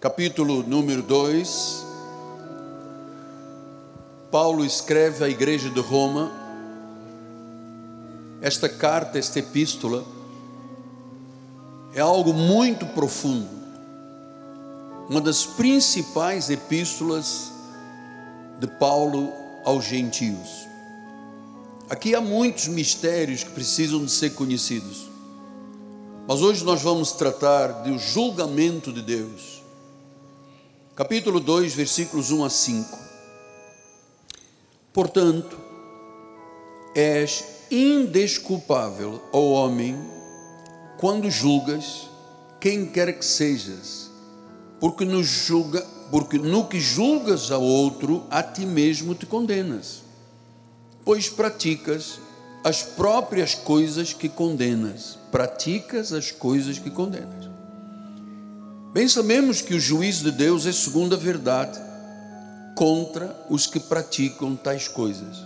capítulo número 2. Paulo escreve à igreja de Roma esta carta, esta epístola, é algo muito profundo, uma das principais epístolas de Paulo aos gentios. Aqui há muitos mistérios que precisam de ser conhecidos, mas hoje nós vamos tratar do julgamento de Deus. Capítulo 2, versículos 1 a 5. Portanto, és indesculpável, ó homem, quando julgas quem quer que sejas, porque no, julga, porque no que julgas a outro, a ti mesmo te condenas, pois praticas as próprias coisas que condenas, praticas as coisas que condenas. Bem sabemos que o juízo de Deus é segundo a verdade contra os que praticam tais coisas.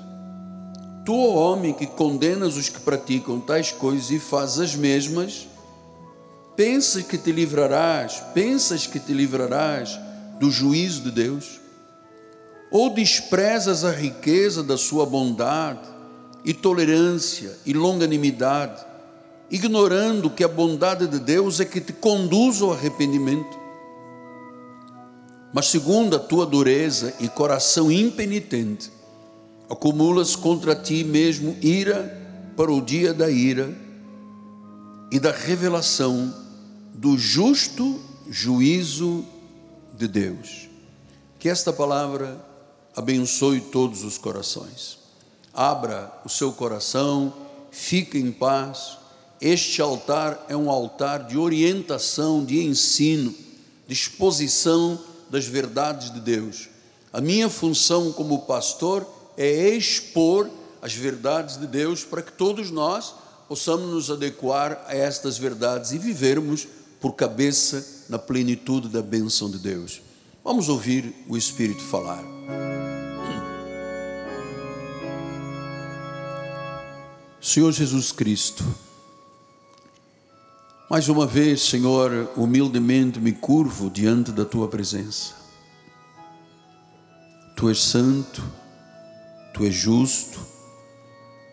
Tu, ó homem, que condenas os que praticam tais coisas e fazes as mesmas, pensas que te livrarás, pensas que te livrarás do juízo de Deus? Ou desprezas a riqueza da sua bondade e tolerância e longanimidade, ignorando que a bondade de Deus é que te conduz ao arrependimento? Mas segundo a tua dureza e coração impenitente, acumulas contra ti mesmo ira para o dia da ira e da revelação do justo juízo de Deus. Que esta palavra abençoe todos os corações. Abra o seu coração, fique em paz. Este altar é um altar de orientação, de ensino, de exposição das verdades de Deus. A minha função como pastor é expor as verdades de Deus para que todos nós possamos nos adequar a estas verdades e vivermos por cabeça na plenitude da bênção de Deus. Vamos ouvir o Espírito falar. Senhor Jesus Cristo, mais uma vez, Senhor, humildemente me curvo diante da tua presença. Tu és santo, Tu és justo,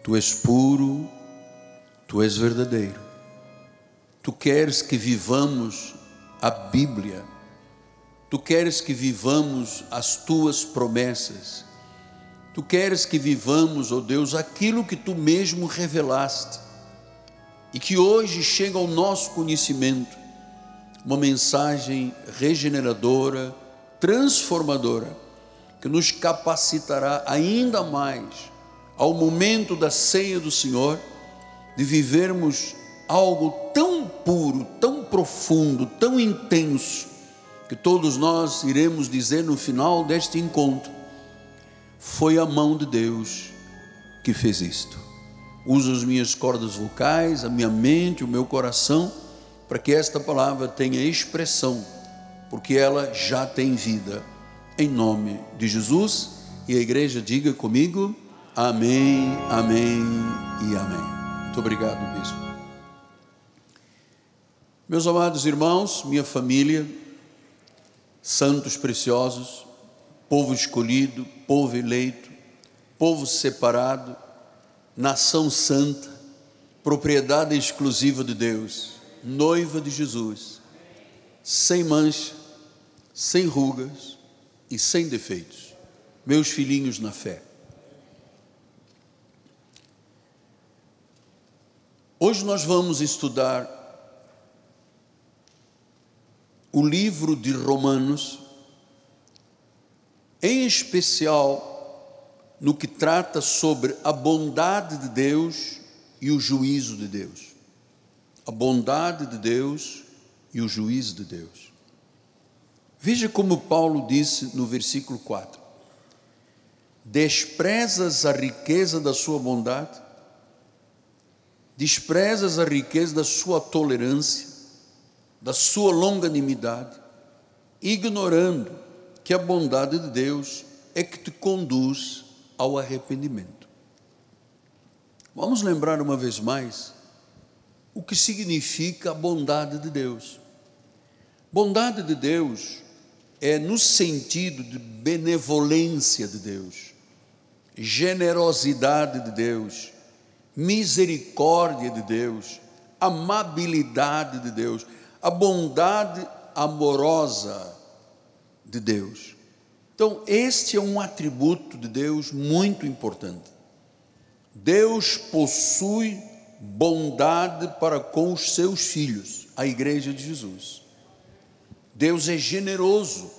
Tu és puro, Tu és verdadeiro. Tu queres que vivamos a Bíblia. Tu queres que vivamos as tuas promessas. Tu queres que vivamos, ó oh Deus, aquilo que tu mesmo revelaste e que hoje chega ao nosso conhecimento uma mensagem regeneradora, transformadora que nos capacitará ainda mais ao momento da ceia do Senhor, de vivermos algo tão puro, tão profundo, tão intenso, que todos nós iremos dizer no final deste encontro: foi a mão de Deus que fez isto. Uso as minhas cordas vocais, a minha mente, o meu coração, para que esta palavra tenha expressão, porque ela já tem vida em nome de Jesus. E a igreja diga comigo: Amém, Amém e Amém. Muito obrigado, bispo. Meus amados irmãos, minha família, santos preciosos, povo escolhido, povo eleito, povo separado, nação santa, propriedade exclusiva de Deus, noiva de Jesus, sem mancha, sem rugas, e sem defeitos, meus filhinhos na fé. Hoje nós vamos estudar o livro de Romanos, em especial no que trata sobre a bondade de Deus e o juízo de Deus. A bondade de Deus e o juízo de Deus. Veja como Paulo disse no versículo 4: Desprezas a riqueza da sua bondade, desprezas a riqueza da sua tolerância, da sua longanimidade, ignorando que a bondade de Deus é que te conduz ao arrependimento. Vamos lembrar uma vez mais o que significa a bondade de Deus. Bondade de Deus é no sentido de benevolência de Deus, generosidade de Deus, misericórdia de Deus, amabilidade de Deus, a bondade amorosa de Deus. Então, este é um atributo de Deus muito importante. Deus possui bondade para com os seus filhos, a igreja de Jesus. Deus é generoso,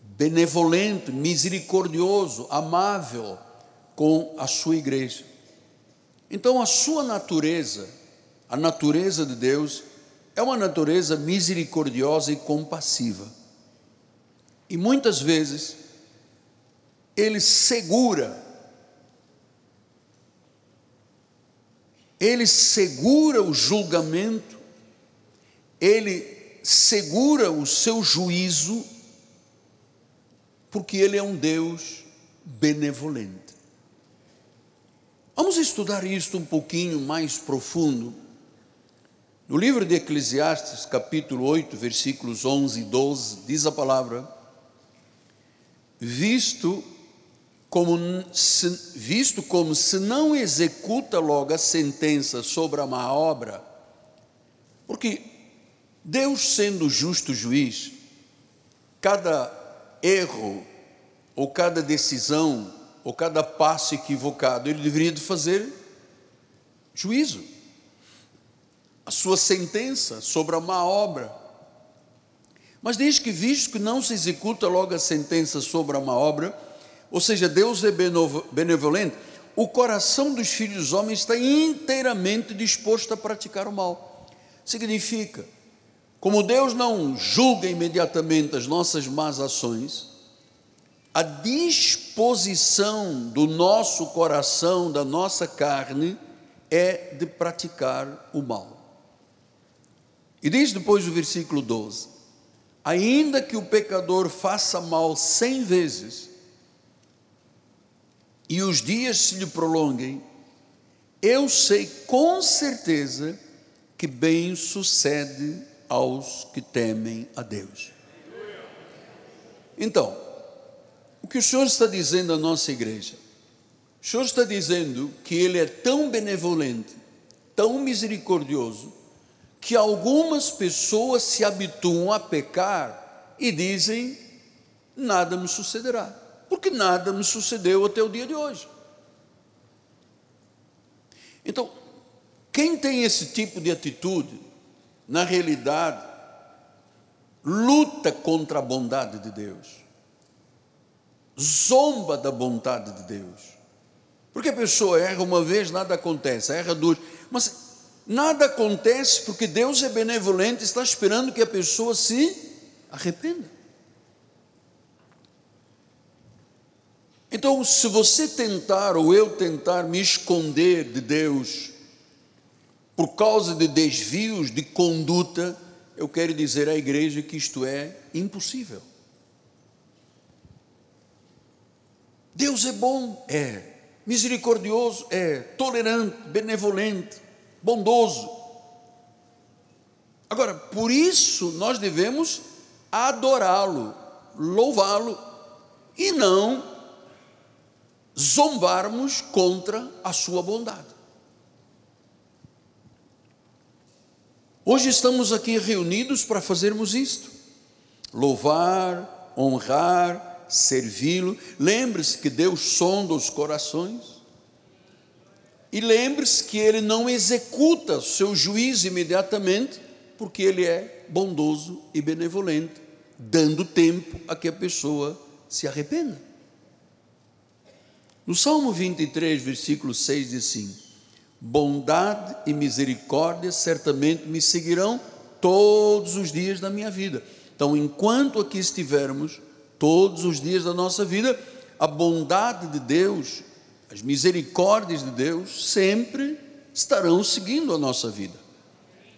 benevolente, misericordioso, amável com a sua igreja. Então, a sua natureza, a natureza de Deus, é uma natureza misericordiosa e compassiva. E muitas vezes, ele segura, ele segura o julgamento, ele segura o seu juízo, porque ele é um Deus benevolente. Vamos estudar isto um pouquinho mais profundo. No livro de Eclesiastes, capítulo 8, versículos 11 e 12, diz a palavra: Visto como se, visto como se não executa logo a sentença sobre a má obra, porque Deus, sendo justo juiz, cada erro, ou cada decisão, ou cada passo equivocado, ele deveria de fazer juízo. A sua sentença sobre a má obra. Mas diz que, visto que não se executa logo a sentença sobre a má obra, ou seja, Deus é benevolente, o coração dos filhos dos homens está inteiramente disposto a praticar o mal. Significa, como Deus não julga imediatamente as nossas más ações, a disposição do nosso coração, da nossa carne, é de praticar o mal. E diz depois o versículo 12: Ainda que o pecador faça mal cem vezes, e os dias se lhe prolonguem, eu sei com certeza que bem sucede aos que temem a Deus. Então, o que o Senhor está dizendo à nossa igreja? O Senhor está dizendo que Ele é tão benevolente, tão misericordioso, que algumas pessoas se habituam a pecar e dizem: nada me sucederá, porque nada me sucedeu até o dia de hoje. Então, quem tem esse tipo de atitude, na realidade, luta contra a bondade de Deus, zomba da bondade de Deus. Porque a pessoa erra uma vez, nada acontece, erra duas, mas nada acontece porque Deus é benevolente, está esperando que a pessoa se arrependa. Então, se você tentar ou eu tentar me esconder de Deus, por causa de desvios de conduta, eu quero dizer à igreja que isto é impossível. Deus é bom, é. Misericordioso, é. Tolerante, benevolente, bondoso. Agora, por isso nós devemos adorá-lo, louvá-lo e não zombarmos contra a sua bondade. Hoje estamos aqui reunidos para fazermos isto: louvar, honrar, servi-lo. Lembre-se que Deus sonda os corações. E lembre-se que Ele não executa seu juízo imediatamente, porque Ele é bondoso e benevolente, dando tempo a que a pessoa se arrependa. No Salmo 23, versículo 6 diz assim: bondade e misericórdia certamente me seguirão todos os dias da minha vida. Então, enquanto aqui estivermos, todos os dias da nossa vida, a bondade de Deus, as misericórdias de Deus sempre estarão seguindo a nossa vida.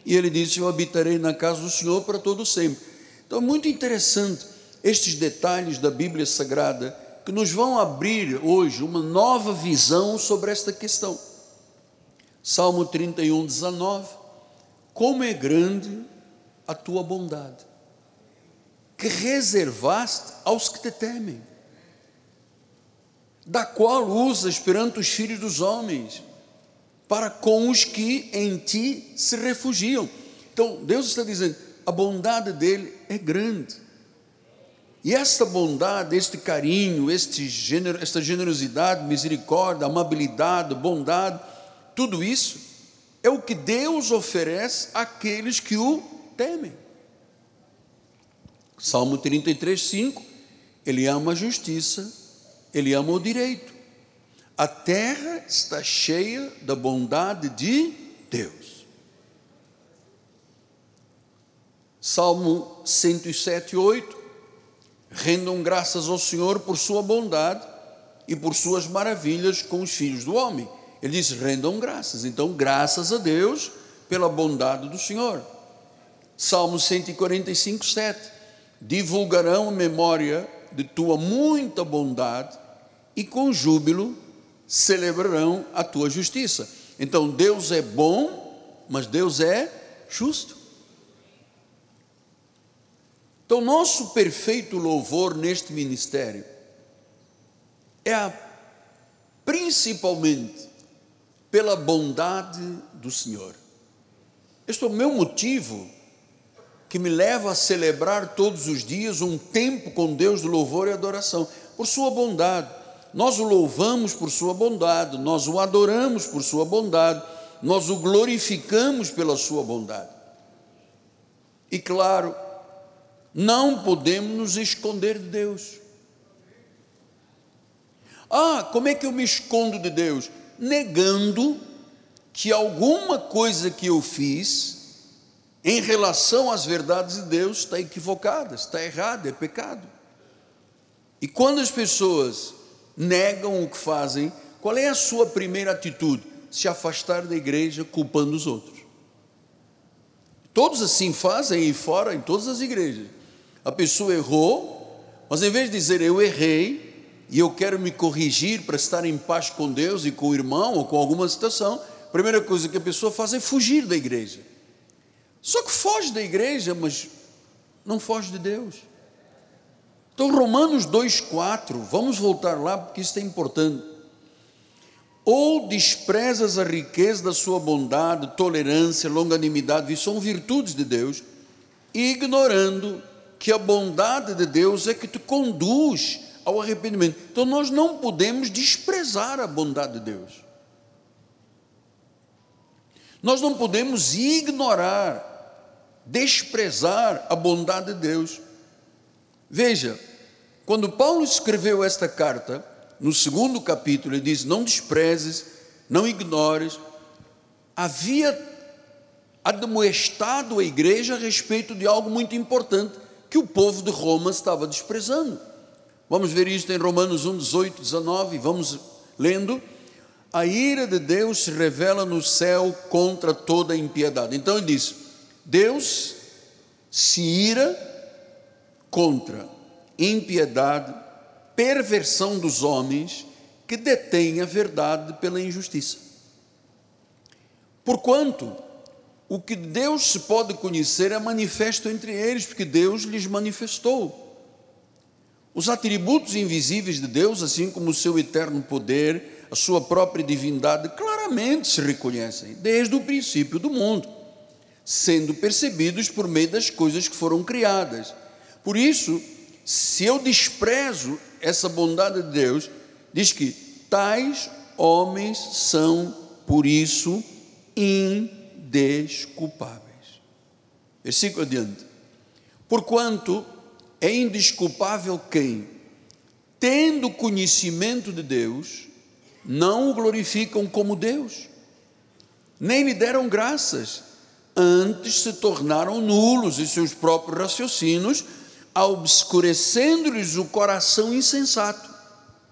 E ele disse: Eu habitarei na casa do Senhor para todo sempre. Então é muito interessante estes detalhes da Bíblia Sagrada que nos vão abrir hoje uma nova visão sobre esta questão. Salmo 31, 19. Como é grande a tua bondade. que reservaste aos que te temem, da qual usas perante os filhos dos homens, para com os que em ti se refugiam. Então, Deus está dizendo: a bondade dele é grande. E esta bondade, este carinho, este gener, esta generosidade, misericórdia, amabilidade, bondade, tudo isso é o que Deus oferece àqueles que o temem. Salmo 33, 5, ele ama a justiça, ele ama o direito. A terra está cheia da bondade de Deus. Salmo 107, 8, rendam graças ao Senhor por sua bondade e por suas maravilhas com os filhos do homem. Ele diz: rendam graças. Então, graças a Deus pela bondade do Senhor. Salmo 145, 7 divulgarão a memória de tua muita bondade e com júbilo celebrarão a tua justiça. Então Deus é bom, mas Deus é justo. Então, nosso perfeito louvor neste ministério é a, principalmente pela bondade do Senhor. Este é o meu motivo que me leva a celebrar todos os dias um tempo com Deus de louvor e adoração, por Sua bondade. Nós o louvamos por Sua bondade, nós o adoramos por Sua bondade, nós o glorificamos pela Sua bondade. E claro, não podemos nos esconder de Deus. Ah, como é que eu me escondo de Deus? Negando que alguma coisa que eu fiz em relação às verdades de Deus está equivocada, está errada, é pecado. E quando as pessoas negam o que fazem, qual é a sua primeira atitude? Se afastar da igreja culpando os outros. Todos assim fazem e fora em todas as igrejas. A pessoa errou, mas em vez de dizer eu errei e eu quero me corrigir para estar em paz com Deus e com o irmão ou com alguma situação, a primeira coisa que a pessoa faz é fugir da igreja. Só que foge da igreja, mas não foge de Deus. Então, Romanos 2,4, vamos voltar lá porque isso é importante. Ou desprezas a riqueza da sua bondade, tolerância, longanimidade, são virtudes de Deus, ignorando que a bondade de Deus é que te conduz ao arrependimento. Então, nós não podemos desprezar a bondade de Deus. Nós não podemos ignorar desprezar a bondade de Deus. Veja, quando Paulo escreveu esta carta, no segundo capítulo, ele diz: Não desprezes, não ignores. Havia admoestado a igreja a respeito de algo muito importante que o povo de Roma estava desprezando. Vamos ver isto em Romanos 1, 18, 19, vamos lendo. A ira de Deus se revela no céu contra toda impiedade. Então ele diz: Deus se ira contra impiedade, perversão dos homens que detêm a verdade pela injustiça. Porquanto o que Deus se pode conhecer é manifesto entre eles, porque Deus lhes manifestou. Os atributos invisíveis de Deus, assim como o seu eterno poder, a sua própria divindade, claramente se reconhecem desde o princípio do mundo sendo percebidos por meio das coisas que foram criadas. Por isso, se eu desprezo essa bondade de Deus, diz que tais homens são, por isso, indesculpáveis. Versículo adiante. Porquanto é indesculpável quem, tendo conhecimento de Deus, não o glorificam como Deus, nem lhe deram graças antes se tornaram nulos em seus próprios raciocínios, obscurecendo-lhes o coração insensato.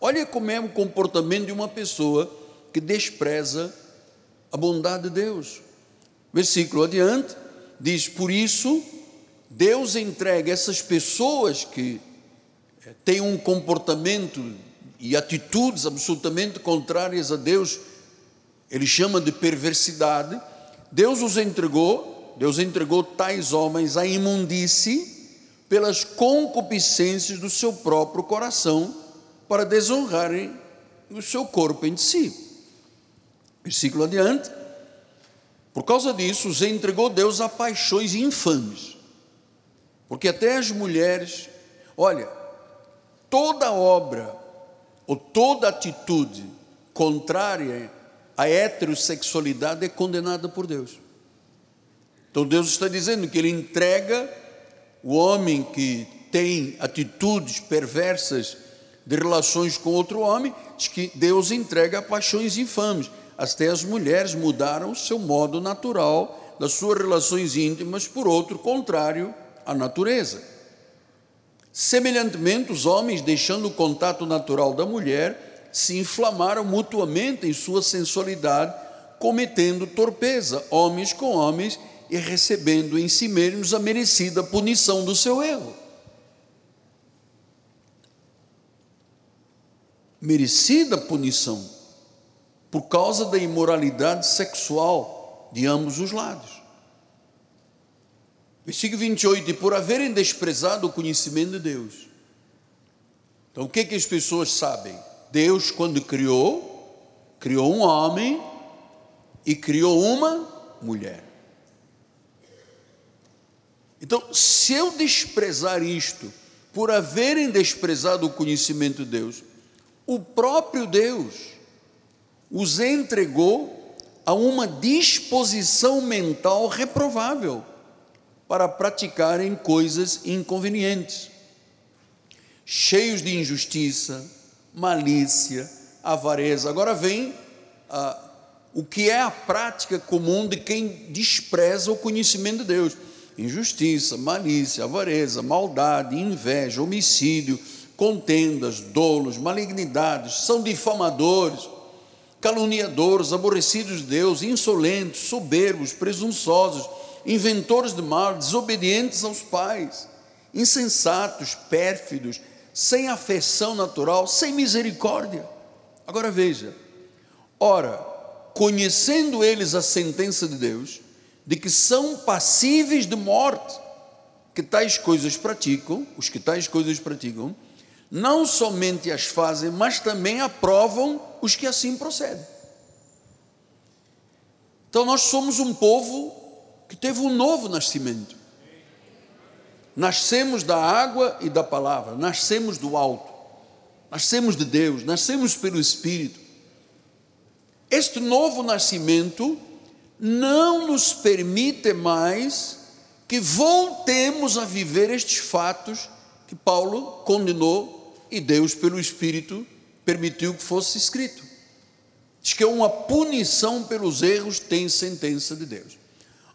Olha como é o comportamento de uma pessoa que despreza a bondade de Deus. Versículo adiante, diz: Por isso, Deus entrega essas pessoas que eh, têm um comportamento e atitudes absolutamente contrárias a Deus, ele chama de perversidade Deus os entregou, Deus entregou tais homens à imundície, pelas concupiscências do seu próprio coração, para desonrarem o seu corpo em si. Versículo adiante. Por causa disso, os entregou Deus a paixões infames. Porque até as mulheres, olha, toda obra ou toda atitude contrária à heterossexualidade é condenada por Deus. Então Deus está dizendo que Ele entrega o homem que tem atitudes perversas de relações com outro homem, diz que Deus entrega a paixões infames. Até as mulheres mudaram o seu modo natural das suas relações íntimas por outro contrário à natureza. Semelhantemente, os homens, deixando o contato natural da mulher, se inflamaram mutuamente em sua sensualidade, cometendo torpeza, homens com homens, e recebendo em si mesmos a merecida punição do seu erro. Merecida punição por causa da imoralidade sexual de ambos os lados. Versículo 28, e por haverem desprezado o conhecimento de Deus. Então, o que, é que as pessoas sabem? Deus, quando criou, criou um homem e criou uma mulher. Então, se eu desprezar isto, por haverem desprezado o conhecimento de Deus, o próprio Deus os entregou a uma disposição mental reprovável para praticarem coisas inconvenientes, cheios de injustiça, malícia, avareza. Agora vem ah, o que é a prática comum de quem despreza o conhecimento de Deus: injustiça, malícia, avareza, maldade, inveja, homicídio, contendas, dolos, malignidades, são difamadores caluniadores, aborrecidos de Deus, insolentes, soberbos, presunçosos, inventores de mal, desobedientes aos pais, insensatos, pérfidos, sem afeição natural, sem misericórdia. Agora veja, ora, conhecendo eles a sentença de Deus, de que são passíveis de morte, que tais coisas praticam, os que tais coisas praticam, não somente as fazem, mas também aprovam os que assim procedem. Então nós somos um povo que teve um novo nascimento. Nascemos da água e da palavra, nascemos do alto, nascemos de Deus, nascemos pelo Espírito. Este novo nascimento não nos permite mais que voltemos a viver estes fatos que Paulo condenou e Deus, pelo Espírito, permitiu que fosse escrito. Diz que é uma punição pelos erros tem sentença de Deus.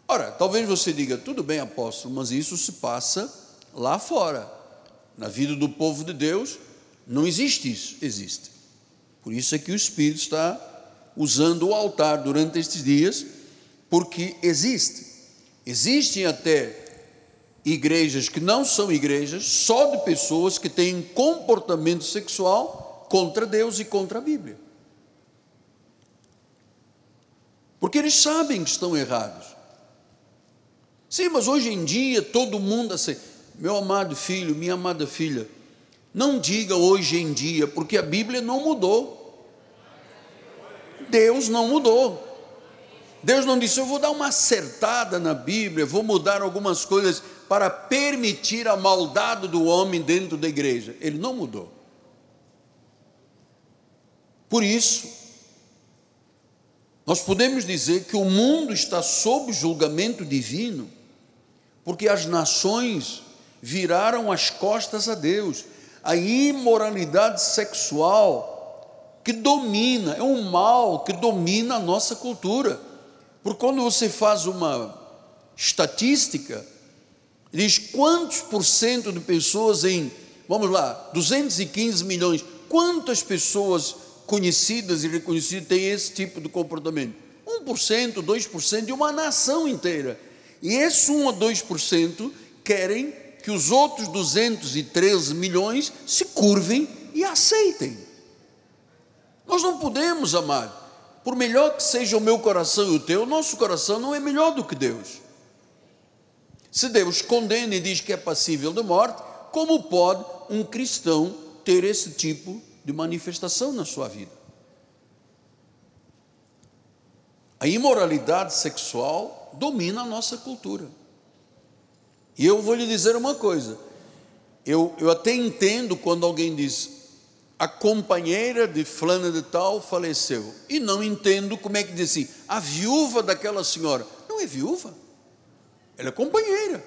Ora, talvez você diga, tudo bem, apóstolo, mas isso se passa lá fora. Na vida do povo de Deus, não existe isso. Existe. Por isso é que o Espírito está usando o altar durante estes dias, porque existe. Existem até igrejas que não são igrejas, só de pessoas que têm comportamento sexual contra Deus e contra a Bíblia. Porque eles sabem que estão errados. Sim, mas hoje em dia todo mundo assim, meu amado filho, minha amada filha, não diga hoje em dia, porque a Bíblia não mudou. Deus não mudou. Deus não disse, eu vou dar uma acertada na Bíblia, vou mudar algumas coisas para permitir a maldade do homem dentro da igreja. Ele não mudou. Por isso, nós podemos dizer que o mundo está sob julgamento divino, porque as nações viraram as costas a Deus. A imoralidade sexual que domina, é um mal que domina a nossa cultura. Porque quando você faz uma estatística, diz quantos por cento de pessoas em, vamos lá, 215 milhões, quantas pessoas conhecidas e reconhecidas têm esse tipo de comportamento? 1%, 2% de uma nação inteira. E esse 1 a 2% querem que os outros 213 milhões se curvem e aceitem. Nós não podemos, amar por melhor que seja o meu coração e o teu, nosso coração não é melhor do que Deus. Se Deus condena e diz que é passível de morte, como pode um cristão ter esse tipo de manifestação na sua vida? A imoralidade sexual domina a nossa cultura. E eu vou lhe dizer uma coisa: eu, eu até entendo quando alguém diz, a companheira de fulana de tal faleceu. E não entendo como é que diz assim, a viúva daquela senhora. Não é viúva, ela é companheira.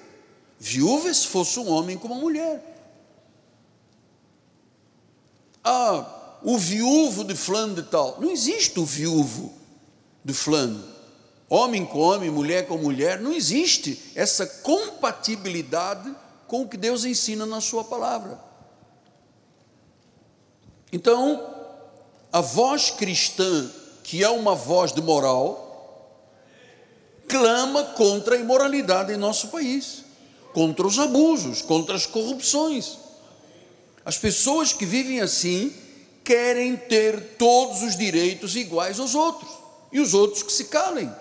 Viúva se fosse um homem com uma mulher. Ah, o viúvo de fulano de tal. Não existe o viúvo de fulano. Homem com homem, mulher com mulher. Não existe essa compatibilidade com o que Deus ensina na sua palavra. Então, a voz cristã, que é uma voz de moral, clama contra a imoralidade em nosso país, contra os abusos, contra as corrupções. As pessoas que vivem assim querem ter todos os direitos iguais aos outros, e os outros que se calem.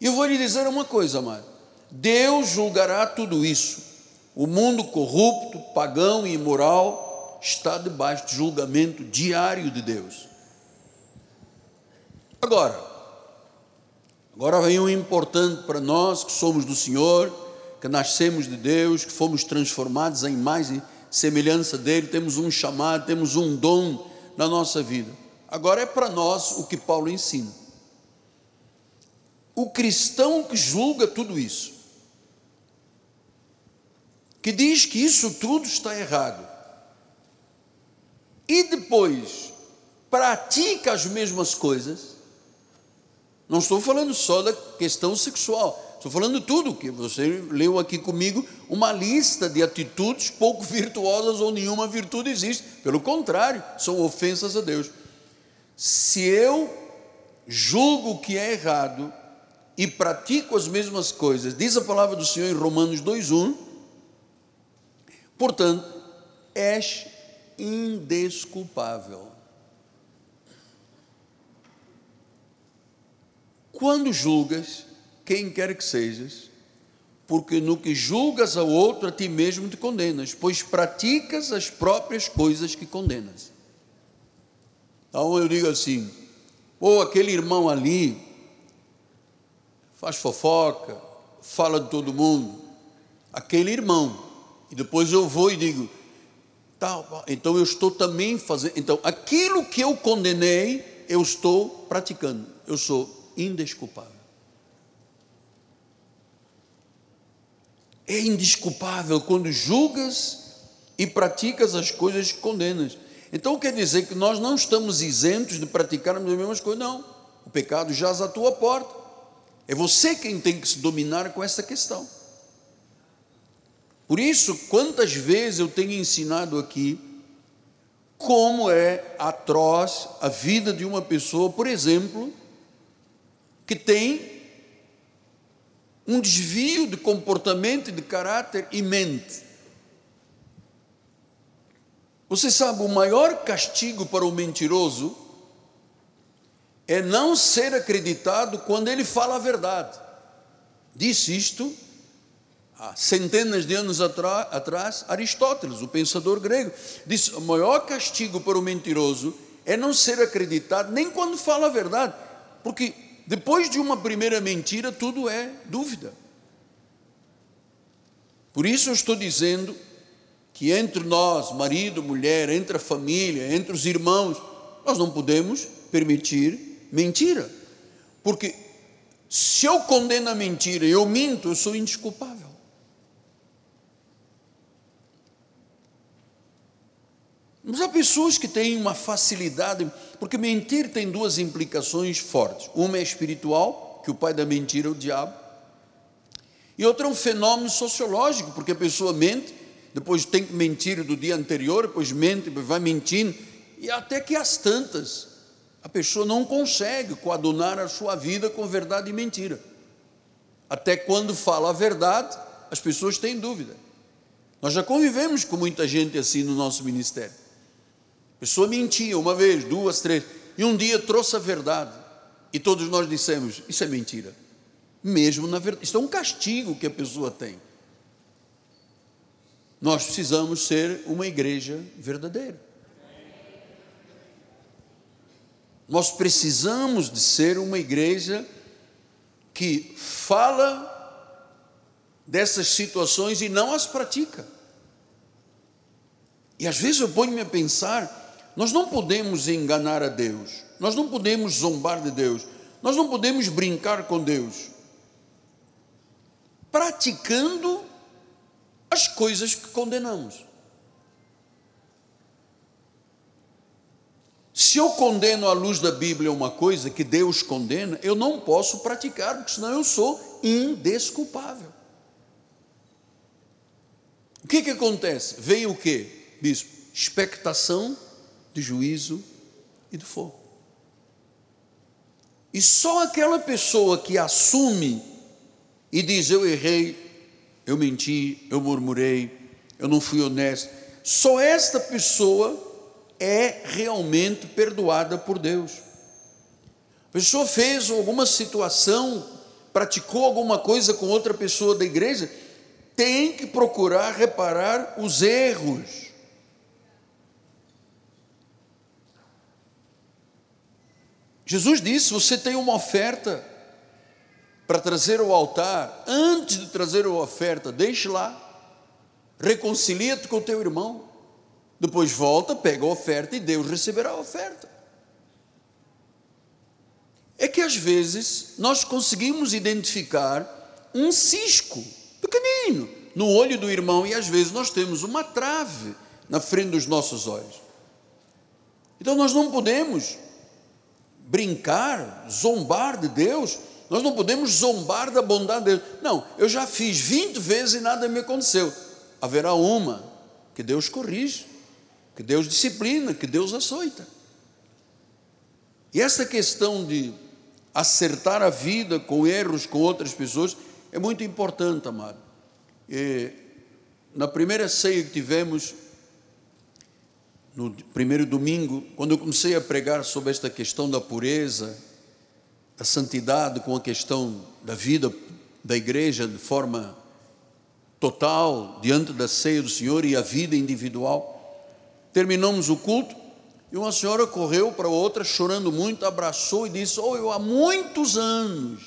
E eu vou lhe dizer uma coisa, amado: Deus julgará tudo isso. O mundo corrupto, pagão e imoral está debaixo de julgamento diário de Deus. Agora, agora vem um importante para nós que somos do Senhor, que nascemos de Deus, que fomos transformados em mais semelhança dele, temos um chamado, temos um dom na nossa vida. Agora é para nós o que Paulo ensina. O cristão que julga tudo isso, que diz que isso tudo está errado, e depois pratica as mesmas coisas, não estou falando só da questão sexual, estou falando tudo que você leu aqui comigo, uma lista de atitudes pouco virtuosas ou nenhuma virtude existe, pelo contrário, são ofensas a Deus. Se eu julgo que é errado e pratico as mesmas coisas, diz a palavra do Senhor em Romanos 2:1, portanto, és indesculpável. Quando julgas, quem quer que sejas, porque no que julgas ao outro, a ti mesmo te condenas, pois praticas as próprias coisas que condenas. Então eu digo assim: ou oh, aquele irmão ali faz fofoca, fala de todo mundo, aquele irmão, e depois eu vou e digo: Tal, então eu estou também fazendo. Então, aquilo que eu condenei, eu estou praticando. Eu sou indesculpável. É indesculpável quando julgas e praticas as coisas que condenas. Então quer dizer que nós não estamos isentos de praticarmos as mesmas coisas, não. O pecado jaz à tua porta. É você quem tem que se dominar com essa questão. Por isso, quantas vezes eu tenho ensinado aqui como é atroz a vida de uma pessoa, por exemplo, que tem um desvio de comportamento de caráter e mente. Você sabe, o maior castigo para o mentiroso é não ser acreditado quando ele fala a verdade. Disse isto há centenas de anos atrás, Aristóteles, o pensador grego, disse: o maior castigo para o mentiroso é não ser acreditado nem quando fala a verdade, porque depois de uma primeira mentira, tudo é dúvida. Por isso eu estou dizendo que entre nós, marido, mulher, entre a família, entre os irmãos, nós não podemos permitir mentira, porque se eu condeno a mentira e eu minto, eu sou indesculpável. Mas há pessoas que têm uma facilidade, porque mentir tem duas implicações fortes. Uma é espiritual, que o pai da mentira é o diabo, e outra é um fenômeno sociológico, porque a pessoa mente, depois tem que mentir do dia anterior, depois mente, depois vai mentindo, e até que as tantas, a pessoa não consegue coadunar a sua vida com verdade e mentira. Até quando fala a verdade, as pessoas têm dúvida. Nós já convivemos com muita gente assim no nosso ministério pessoa mentia uma vez, duas, três, e um dia trouxe a verdade. E todos nós dissemos: Isso é mentira. mesmo na verdade. Isso é um castigo que a pessoa tem. Nós precisamos ser uma igreja verdadeira. Nós precisamos de ser uma igreja que fala dessas situações e não as pratica. E às vezes eu ponho-me a pensar, nós não podemos enganar a Deus, nós não podemos zombar de Deus, nós não podemos brincar com Deus, praticando as coisas que condenamos. Se eu condeno à luz da Bíblia uma coisa que Deus condena, eu não posso praticar, porque senão eu sou indesculpável. O que que acontece? Vem o que, bispo? Expectação de juízo e de fogo. E só aquela pessoa que assume e diz: Eu errei, eu menti, eu murmurei, eu não fui honesto. Só esta pessoa é realmente perdoada por Deus. A pessoa fez alguma situação, praticou alguma coisa com outra pessoa da igreja, tem que procurar reparar os erros. Jesus disse: você tem uma oferta, para trazer ao altar, antes de trazer a oferta, deixe lá, reconcilia-te com o teu irmão, depois volta, pega a oferta e Deus receberá a oferta. É que às vezes nós conseguimos identificar um cisco pequenino no olho do irmão e às vezes nós temos uma trave na frente dos nossos olhos. Então nós não podemos brincar, zombar de Deus, nós não podemos zombar da bondade de Deus. Não, eu já fiz 20 vezes e nada me aconteceu. Haverá uma que Deus corrige, que Deus disciplina, que Deus açoita. E essa questão de acertar a vida com erros com outras pessoas é muito importante, amado. E, na primeira ceia que tivemos, no primeiro domingo, quando eu comecei a pregar sobre esta questão da pureza, a santidade com a questão da vida da igreja de forma total, diante da ceia do Senhor e a vida individual. Terminamos o culto e uma senhora correu para outra, chorando muito, abraçou e disse: Oh, eu há muitos anos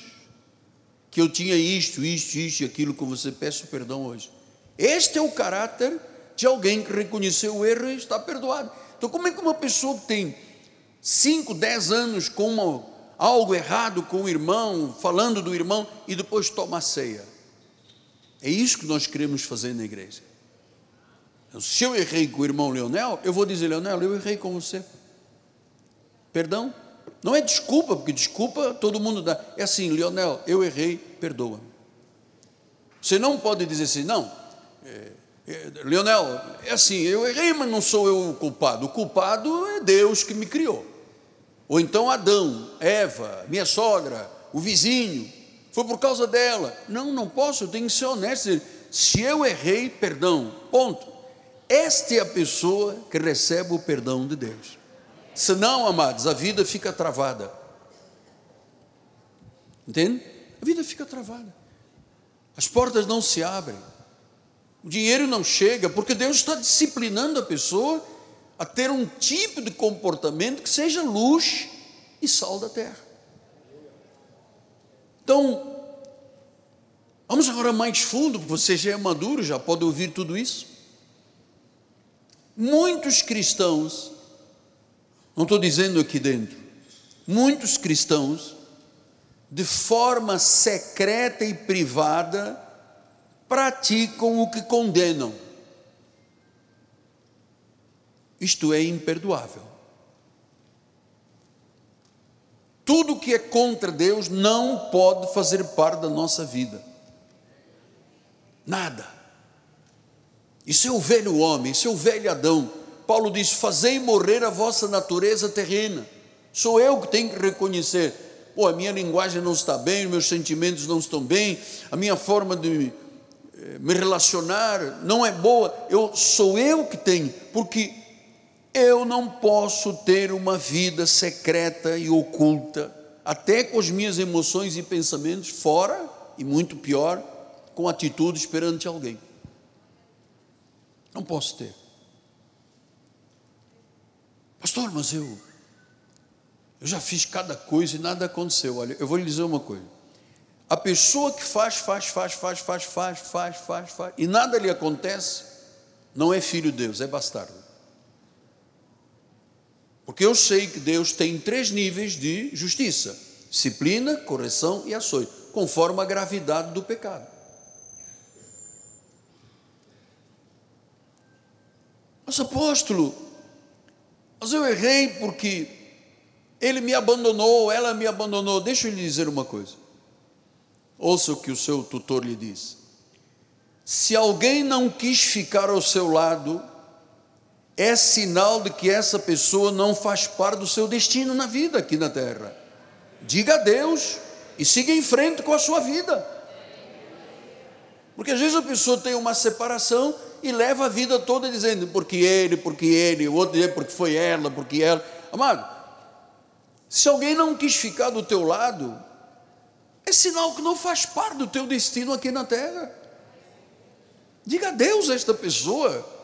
que eu tinha isto, isto, isto e aquilo com você, peço perdão hoje. Este é o caráter de alguém que reconheceu o erro e está perdoado. Então, como é que uma pessoa que tem 5, 10 anos com uma algo errado com o irmão, falando do irmão e depois toma a ceia. É isso que nós queremos fazer na igreja. Então, se eu errei com o irmão Leonel, eu vou dizer, Leonel, eu errei com você. Perdão? Não é desculpa, porque desculpa todo mundo dá. É assim, Leonel, eu errei, perdoa. Você não pode dizer assim, não, é, Leonel, é assim, eu errei, mas não sou eu o culpado. O culpado é Deus que me criou. Ou então Adão, Eva, minha sogra, o vizinho, foi por causa dela. Não, não posso, eu tenho que ser honesto. Se eu errei, perdão, ponto. Esta é a pessoa que recebe o perdão de Deus. Senão, amados, a vida fica travada. Entende? A vida fica travada. As portas não se abrem. O dinheiro não chega, porque Deus está disciplinando a pessoa a ter um tipo de comportamento que seja luz e sal da terra. Então, vamos agora mais fundo, porque você já é maduro, já pode ouvir tudo isso. Muitos cristãos, não estou dizendo aqui dentro, muitos cristãos, de forma secreta e privada, praticam o que condenam. Isto é imperdoável. Tudo que é contra Deus não pode fazer parte da nossa vida. Nada. Isso é o velho homem, isso é o velho Adão. Paulo diz: Fazei morrer a vossa natureza terrena. Sou eu que tenho que reconhecer. Pô, a minha linguagem não está bem, meus sentimentos não estão bem, a minha forma de me relacionar não é boa. Eu sou eu que tenho, porque eu não posso ter uma vida secreta e oculta até com as minhas emoções e pensamentos, fora, e muito pior, com atitudes perante alguém. Não posso ter. Pastor, mas eu, eu já fiz cada coisa e nada aconteceu. Olha, eu vou lhe dizer uma coisa. A pessoa que faz, faz, faz, faz, faz, faz, faz, faz, faz, e nada lhe acontece, não é filho de Deus, é bastardo. Porque eu sei que Deus tem três níveis de justiça: disciplina, correção e açoite, conforme a gravidade do pecado. Mas apóstolo, mas eu errei porque ele me abandonou, ela me abandonou. Deixa eu lhe dizer uma coisa. Ouça o que o seu tutor lhe diz. Se alguém não quis ficar ao seu lado, é sinal de que essa pessoa não faz parte do seu destino na vida aqui na terra. Diga adeus e siga em frente com a sua vida. Porque às vezes a pessoa tem uma separação e leva a vida toda dizendo porque ele, porque ele, o outro dizer porque foi ela, porque ela. Amado, se alguém não quis ficar do teu lado, é sinal que não faz parte do teu destino aqui na terra. Diga adeus a esta pessoa.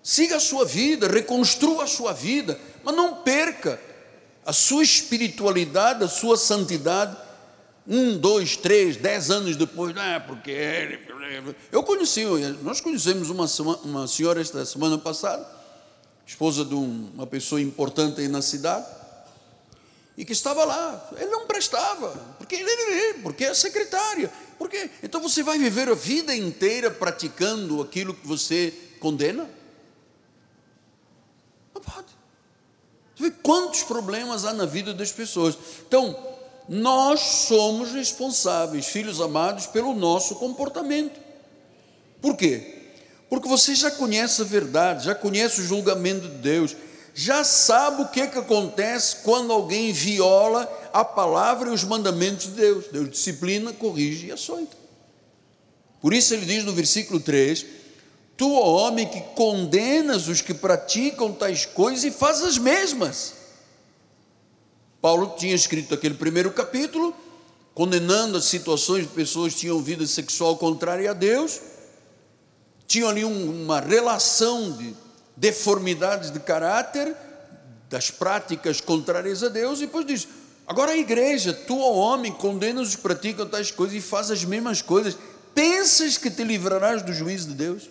Siga a sua vida, reconstrua a sua vida, mas não perca a sua espiritualidade, a sua santidade. Um, dois, três, dez anos depois, ah, porque. Eu conheci, nós conhecemos uma, uma senhora esta semana passada, esposa de uma pessoa importante aí na cidade, e que estava lá. Ele não prestava, porque ele, porque é secretária. Porque então você vai viver a vida inteira praticando aquilo que você condena? Não pode. Você vê quantos problemas há na vida das pessoas. Então, nós somos responsáveis, filhos amados, pelo nosso comportamento. Por quê? Porque você já conhece a verdade, já conhece o julgamento de Deus, já sabe o que, que acontece quando alguém viola a palavra e os mandamentos de Deus. Deus disciplina, corrige e açoita. Por isso ele diz no versículo 3: Tu, ó homem, que condenas os que praticam tais coisas e faz as mesmas. Paulo tinha escrito aquele primeiro capítulo, condenando as situações de pessoas que tinham vida sexual contrária a Deus, tinham ali um, uma relação de deformidades de caráter, das práticas contrárias a Deus, e depois diz: agora a igreja, tu, ó homem, condenas os que praticam tais coisas e faz as mesmas coisas, pensas que te livrarás do juízo de Deus?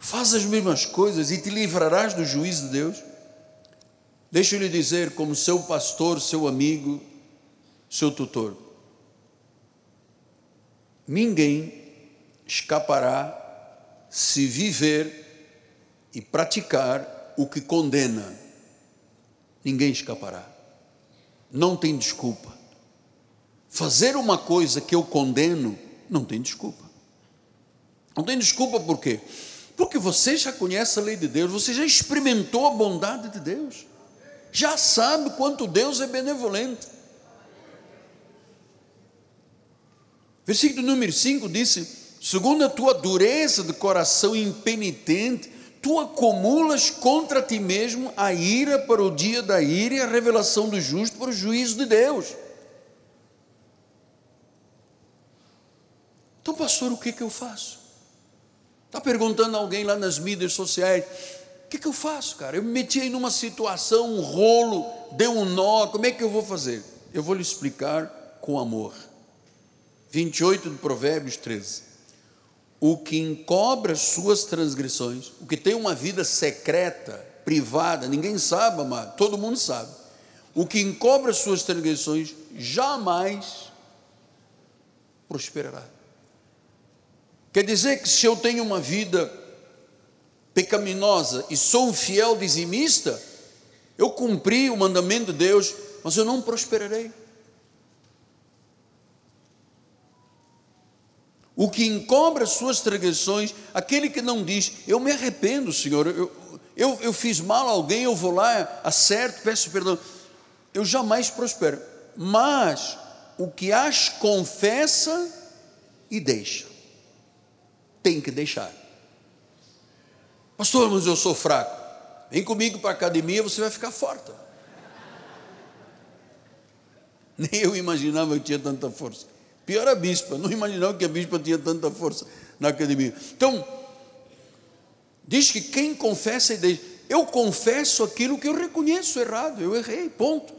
Faz as mesmas coisas e te livrarás do juízo de Deus? Deixa eu lhe dizer, como seu pastor, seu amigo, seu tutor: ninguém escapará se viver e praticar o que condena. Ninguém escapará. Não tem desculpa. Fazer uma coisa que eu condeno, não tem desculpa. Não tem desculpa por quê? Porque você já conhece a lei de Deus, você já experimentou a bondade de Deus, já sabe quanto Deus é benevolente. Versículo número 5 disse: segundo a tua dureza de coração impenitente, tu acumulas contra ti mesmo a ira para o dia da ira e a revelação do justo para o juízo de Deus. Então, pastor, o que, que eu faço? Está perguntando alguém lá nas mídias sociais: o que, que eu faço, cara? Eu me meti aí numa situação, um rolo, deu um nó, como é que eu vou fazer? Eu vou lhe explicar com amor. 28 de Provérbios 13 o que encobre as suas transgressões, o que tem uma vida secreta, privada, ninguém sabe, amado, todo mundo sabe. O que encobre as suas transgressões jamais prosperará. Quer dizer que se eu tenho uma vida pecaminosa e sou um fiel dizimista, eu cumpri o mandamento de Deus, mas eu não prosperarei. O que encobre as suas transgressões, aquele que não diz, eu me arrependo, Senhor, eu, eu, eu fiz mal a alguém, eu vou lá, acerto, peço perdão, eu jamais prospero. Mas o que as confessa e deixa, tem que deixar. Pastor, mas eu sou fraco. Vem comigo para a academia, você vai ficar forte. Nem eu imaginava que tinha tanta força. Pior a bispa, não imaginava que a bispa tinha tanta força na academia. Então, diz que quem confessa e deixa. Eu confesso aquilo que eu reconheço errado, eu errei, ponto.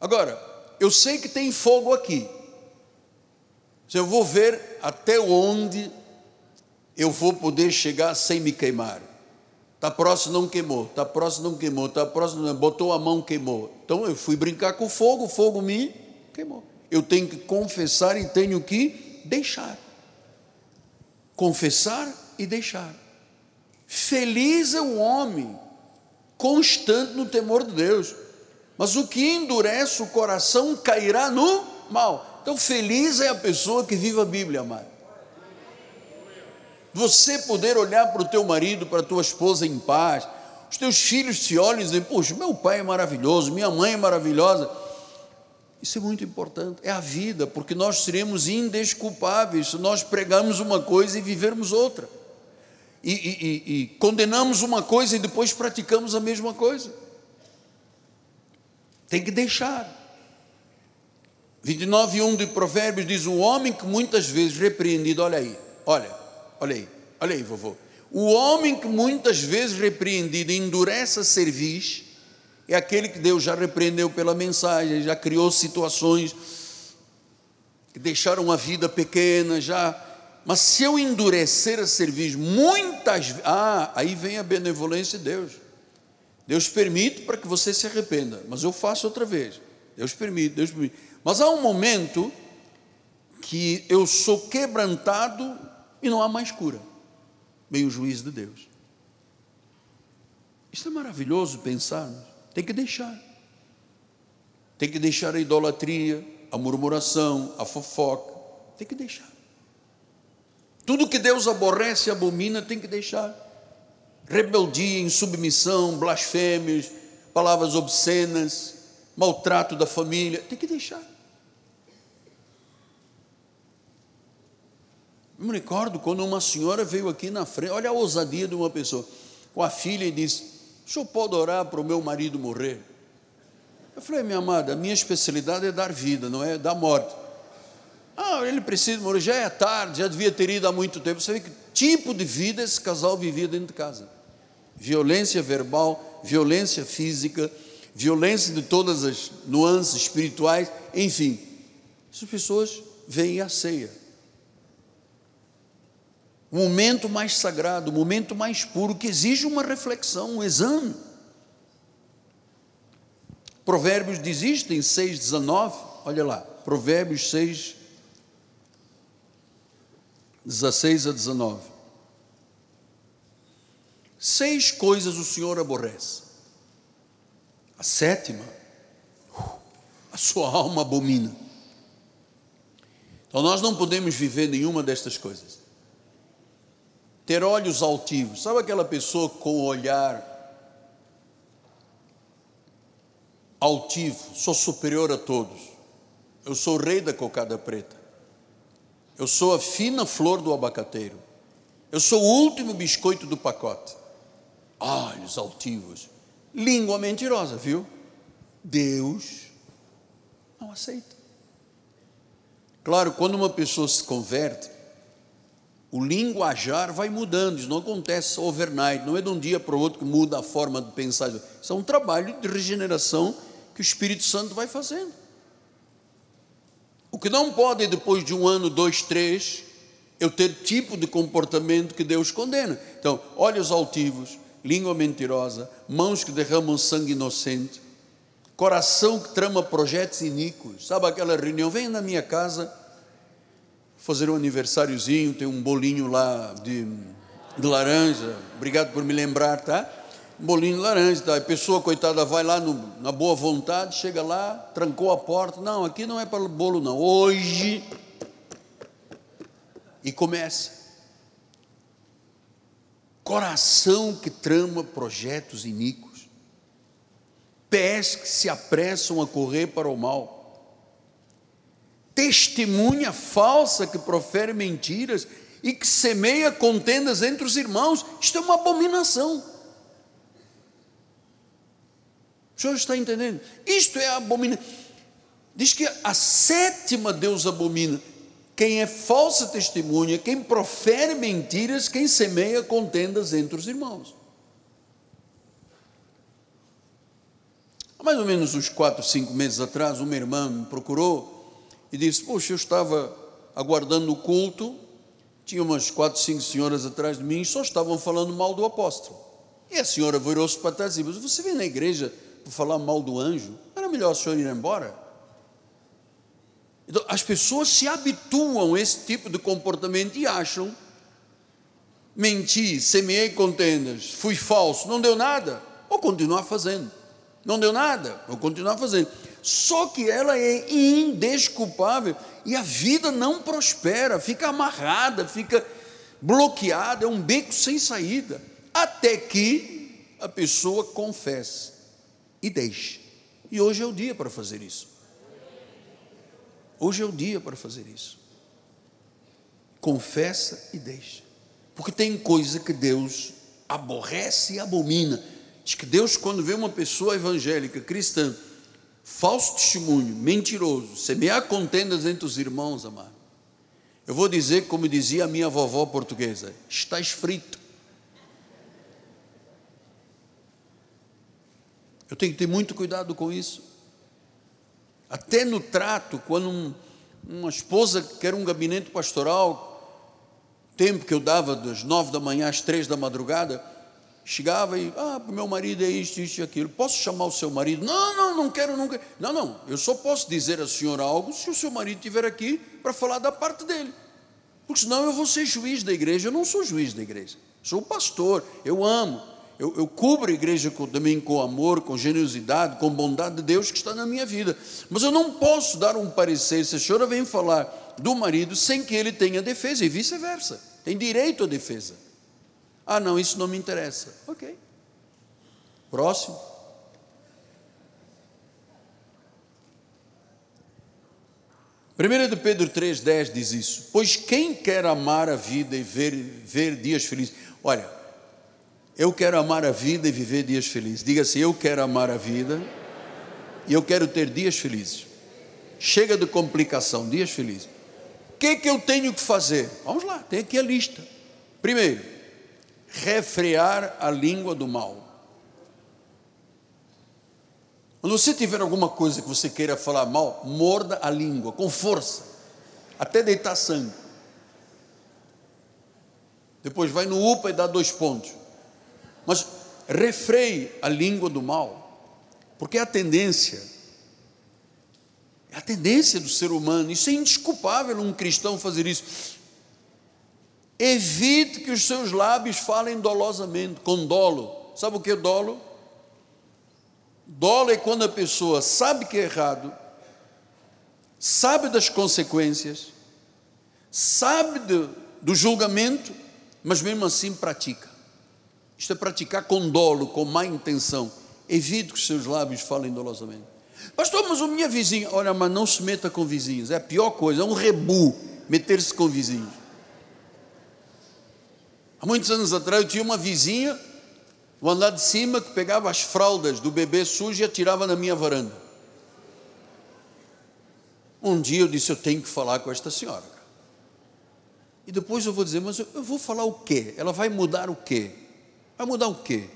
Agora, eu sei que tem fogo aqui. Eu vou ver até onde eu vou poder chegar sem me queimar. Está próximo, não queimou. Está próximo, não queimou. Está próximo, não. botou a mão, queimou. Então eu fui brincar com o fogo, o fogo me queimou. Eu tenho que confessar e tenho que deixar. Confessar e deixar. Feliz é o homem constante no temor de Deus. Mas o que endurece o coração cairá no mal. Então, feliz é a pessoa que vive a Bíblia, amado. Você poder olhar para o teu marido, para a tua esposa em paz, os teus filhos te olham e dizem: Poxa, meu pai é maravilhoso, minha mãe é maravilhosa. Isso é muito importante, é a vida, porque nós seremos indesculpáveis se nós pregamos uma coisa e vivermos outra, e, e, e, e condenamos uma coisa e depois praticamos a mesma coisa. Tem que deixar. 29, 1 de Provérbios diz: O homem que muitas vezes repreendido, olha aí, olha, Olha aí, olha aí, vovô. O homem que muitas vezes repreendido endurece a cerviz, é aquele que Deus já repreendeu pela mensagem, já criou situações que deixaram a vida pequena, já. Mas se eu endurecer a cerviz muitas ah, aí vem a benevolência de Deus. Deus permite para que você se arrependa, mas eu faço outra vez. Deus permite, Deus permite. Mas há um momento que eu sou quebrantado e não há mais cura. Vem o juízo de Deus. Isso é maravilhoso pensar. Tem que deixar. Tem que deixar a idolatria, a murmuração, a fofoca. Tem que deixar. Tudo que Deus aborrece e abomina tem que deixar. Rebeldia, insubmissão, blasfêmios, palavras obscenas, maltrato da família, tem que deixar. Eu me recordo quando uma senhora veio aqui na frente, olha a ousadia de uma pessoa, com a filha e disse: O senhor pode orar para o meu marido morrer? Eu falei, minha amada, a minha especialidade é dar vida, não é dar morte. Ah, ele precisa morrer, já é tarde, já devia ter ido há muito tempo. Você vê que tipo de vida esse casal vivia dentro de casa: violência verbal, violência física, violência de todas as nuances espirituais, enfim. Essas pessoas vêm à ceia o momento mais sagrado, o momento mais puro, que exige uma reflexão, um exame. Provérbios diz isto em 6,19, olha lá, Provérbios 6, 16 a 19. Seis coisas o Senhor aborrece. A sétima, a sua alma abomina. Então nós não podemos viver nenhuma destas coisas ter olhos altivos. Sabe aquela pessoa com olhar altivo? Sou superior a todos. Eu sou o rei da cocada preta. Eu sou a fina flor do abacateiro. Eu sou o último biscoito do pacote. Olhos altivos. Língua mentirosa, viu? Deus não aceita. Claro, quando uma pessoa se converte, o linguajar vai mudando, isso não acontece overnight, não é de um dia para o outro que muda a forma de pensar. Isso é um trabalho de regeneração que o Espírito Santo vai fazendo. O que não pode, depois de um ano, dois, três, eu ter tipo de comportamento que Deus condena. Então, olhos altivos, língua mentirosa, mãos que derramam sangue inocente, coração que trama projetos iníquos. Sabe aquela reunião? Venha na minha casa fazer um aniversáriozinho, tem um bolinho lá de, de laranja. Obrigado por me lembrar, tá? Um bolinho de laranja, tá? A pessoa, coitada, vai lá no, na boa vontade, chega lá, trancou a porta. Não, aqui não é para o bolo, não. Hoje. E começa. Coração que trama projetos iníquos. Pés que se apressam a correr para o mal testemunha falsa que profere mentiras e que semeia contendas entre os irmãos. Isto é uma abominação. O senhor está entendendo? Isto é abominação. Diz que a sétima Deus abomina. Quem é falsa testemunha, quem profere mentiras, quem semeia contendas entre os irmãos. Há mais ou menos uns quatro, cinco meses atrás, uma irmã me procurou e disse: Poxa, eu estava aguardando o culto, tinha umas quatro, cinco senhoras atrás de mim e só estavam falando mal do apóstolo. E a senhora virou-se para trás e disse: Você vem na igreja para falar mal do anjo? Era melhor a senhora ir embora. Então, as pessoas se habituam a esse tipo de comportamento e acham: menti, semeei contendas, fui falso, não deu nada, vou continuar fazendo. Não deu nada, vou continuar fazendo. Só que ela é indesculpável e a vida não prospera, fica amarrada, fica bloqueada, é um beco sem saída, até que a pessoa confesse e deixe. E hoje é o dia para fazer isso. Hoje é o dia para fazer isso. Confessa e deixa. Porque tem coisa que Deus aborrece e abomina. Diz que Deus, quando vê uma pessoa evangélica, cristã, falso testemunho, mentiroso, semear contendas entre os irmãos, amado. Eu vou dizer, como dizia a minha vovó portuguesa: está escrito. Eu tenho que ter muito cuidado com isso. Até no trato, quando um, uma esposa quer um gabinete pastoral, tempo que eu dava das nove da manhã às três da madrugada, chegava e, ah, meu marido é isto, isto e aquilo, posso chamar o seu marido? Não, não, não quero, quero. Não, não, eu só posso dizer à senhora algo se o seu marido estiver aqui para falar da parte dele. Porque senão eu vou ser juiz da igreja, eu não sou juiz da igreja, sou pastor, eu amo eu, eu cubro a igreja com, também com amor, com generosidade, com bondade de Deus que está na minha vida. Mas eu não posso dar um parecer, se a senhora vem falar do marido sem que ele tenha defesa, e vice-versa. Tem direito à defesa. Ah, não, isso não me interessa. Ok. Próximo. Primeiro de Pedro 3,10 diz isso. Pois quem quer amar a vida e ver, ver dias felizes. Olha, eu quero amar a vida e viver dias felizes. Diga assim: eu quero amar a vida e eu quero ter dias felizes. Chega de complicação, dias felizes. O que, que eu tenho que fazer? Vamos lá, tem aqui a lista. Primeiro, refrear a língua do mal. Quando você tiver alguma coisa que você queira falar mal, morda a língua com força, até deitar sangue. Depois vai no UPA e dá dois pontos. Mas refreie a língua do mal, porque é a tendência, é a tendência do ser humano, isso é indesculpável um cristão fazer isso. Evite que os seus lábios falem dolosamente, com dolo. Sabe o que é dolo? Dolo é quando a pessoa sabe que é errado, sabe das consequências, sabe do, do julgamento, mas mesmo assim pratica. Isto é praticar com dolo, com má intenção. Evite que os seus lábios falem dolosamente. Pastor, mas a minha vizinha, olha, mas não se meta com vizinhos, é a pior coisa, é um rebu meter-se com vizinhos. Há muitos anos atrás eu tinha uma vizinha, no andar de cima, que pegava as fraldas do bebê sujo e atirava na minha varanda. Um dia eu disse: Eu tenho que falar com esta senhora. E depois eu vou dizer: Mas eu vou falar o quê? Ela vai mudar o quê? Vai mudar o quê?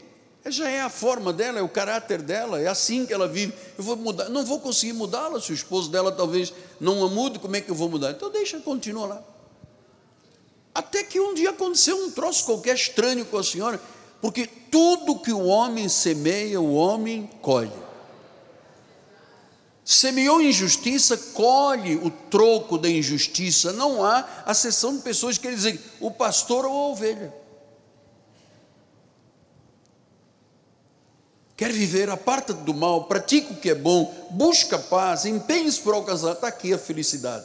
Já é a forma dela, é o caráter dela, é assim que ela vive. Eu vou mudar, não vou conseguir mudá-la se o esposo dela talvez não a mude, como é que eu vou mudar? Então deixa, continua lá. Até que um dia aconteceu um troço qualquer estranho com a senhora, porque tudo que o homem semeia, o homem colhe. Semeou injustiça, colhe o troco da injustiça. Não há a de pessoas que dizem o pastor ou a ovelha. quer viver, aparta do mal, pratica o que é bom, busca paz, empenhe-se por alcançar, está aqui a felicidade.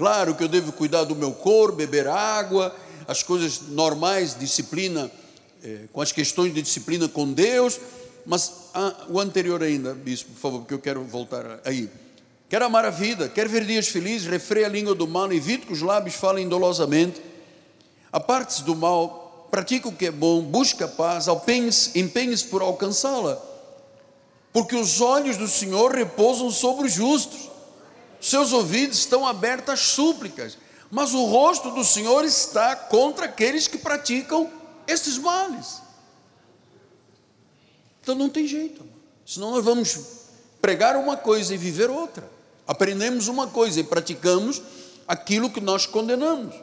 Claro que eu devo cuidar do meu corpo, beber água, as coisas normais, disciplina, eh, com as questões de disciplina com Deus, mas ah, o anterior ainda, bispo, por favor, porque eu quero voltar aí. Quer amar a vida, quer ver dias felizes, refreia a língua do mal, evite que os lábios falem dolosamente, aparte-se do mal, pratica o que é bom, busca a paz, empenhe-se por alcançá-la. Porque os olhos do Senhor repousam sobre os justos, seus ouvidos estão abertos às súplicas, mas o rosto do Senhor está contra aqueles que praticam estes males. Então não tem jeito, senão nós vamos pregar uma coisa e viver outra. Aprendemos uma coisa e praticamos aquilo que nós condenamos.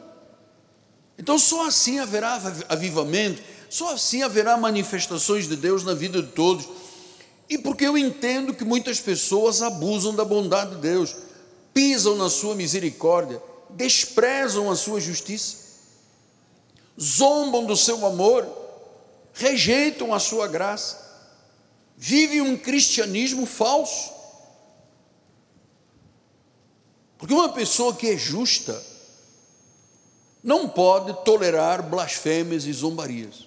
Então só assim haverá avivamento, só assim haverá manifestações de Deus na vida de todos. E porque eu entendo que muitas pessoas abusam da bondade de Deus, pisam na sua misericórdia, desprezam a sua justiça, zombam do seu amor, rejeitam a sua graça, vivem um cristianismo falso. Porque uma pessoa que é justa não pode tolerar blasfêmias e zombarias.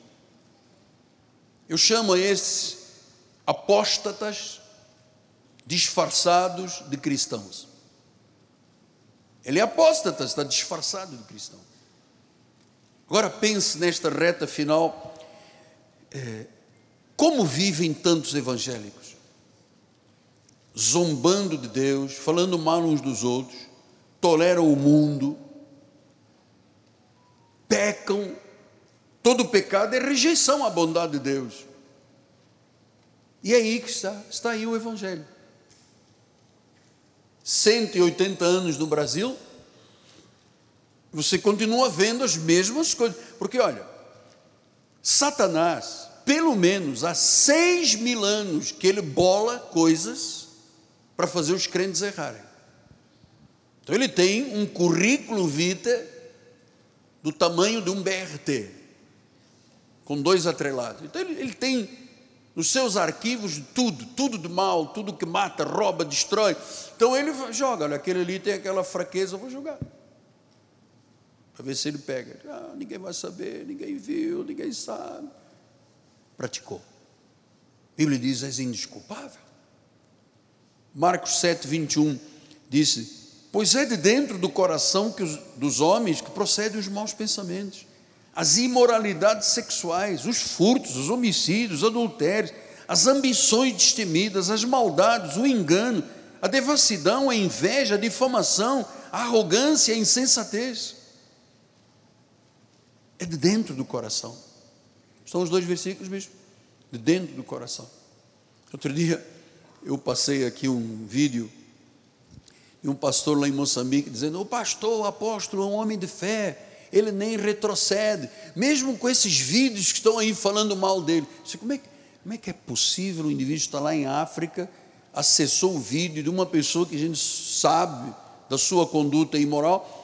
Eu chamo esses apóstatas disfarçados de cristãos. Ele é apóstata, está disfarçado de cristão. Agora pense nesta reta final, é, como vivem tantos evangélicos? Zombando de Deus, falando mal uns dos outros, toleram o mundo, pecam, todo pecado é rejeição à bondade de Deus. E é aí que está, está aí o Evangelho. 180 anos no Brasil, você continua vendo as mesmas coisas. Porque, olha, Satanás, pelo menos há seis mil anos que ele bola coisas para fazer os crentes errarem. Então ele tem um currículo vitae do tamanho de um BRT, com dois atrelados. Então ele, ele tem nos seus arquivos tudo, tudo de mal, tudo que mata, rouba, destrói. Então ele joga, olha, aquele ali tem aquela fraqueza, eu vou jogar. Para ver se ele pega. Ah, ninguém vai saber, ninguém viu, ninguém sabe. Praticou. A Bíblia diz: és indesculpável. Marcos 7, 21 disse: Pois é de dentro do coração os, dos homens que procedem os maus pensamentos as imoralidades sexuais, os furtos, os homicídios, os adultérios, as ambições destemidas, as maldades, o engano, a devassidão, a inveja, a difamação, a arrogância, a insensatez. É de dentro do coração. São os dois versículos mesmo. De dentro do coração. Outro dia eu passei aqui um vídeo de um pastor lá em Moçambique dizendo: O pastor, o apóstolo, é um homem de fé ele nem retrocede, mesmo com esses vídeos que estão aí falando mal dele. Como é, que, como é que é possível o indivíduo estar lá em África, acessou o vídeo de uma pessoa que a gente sabe da sua conduta imoral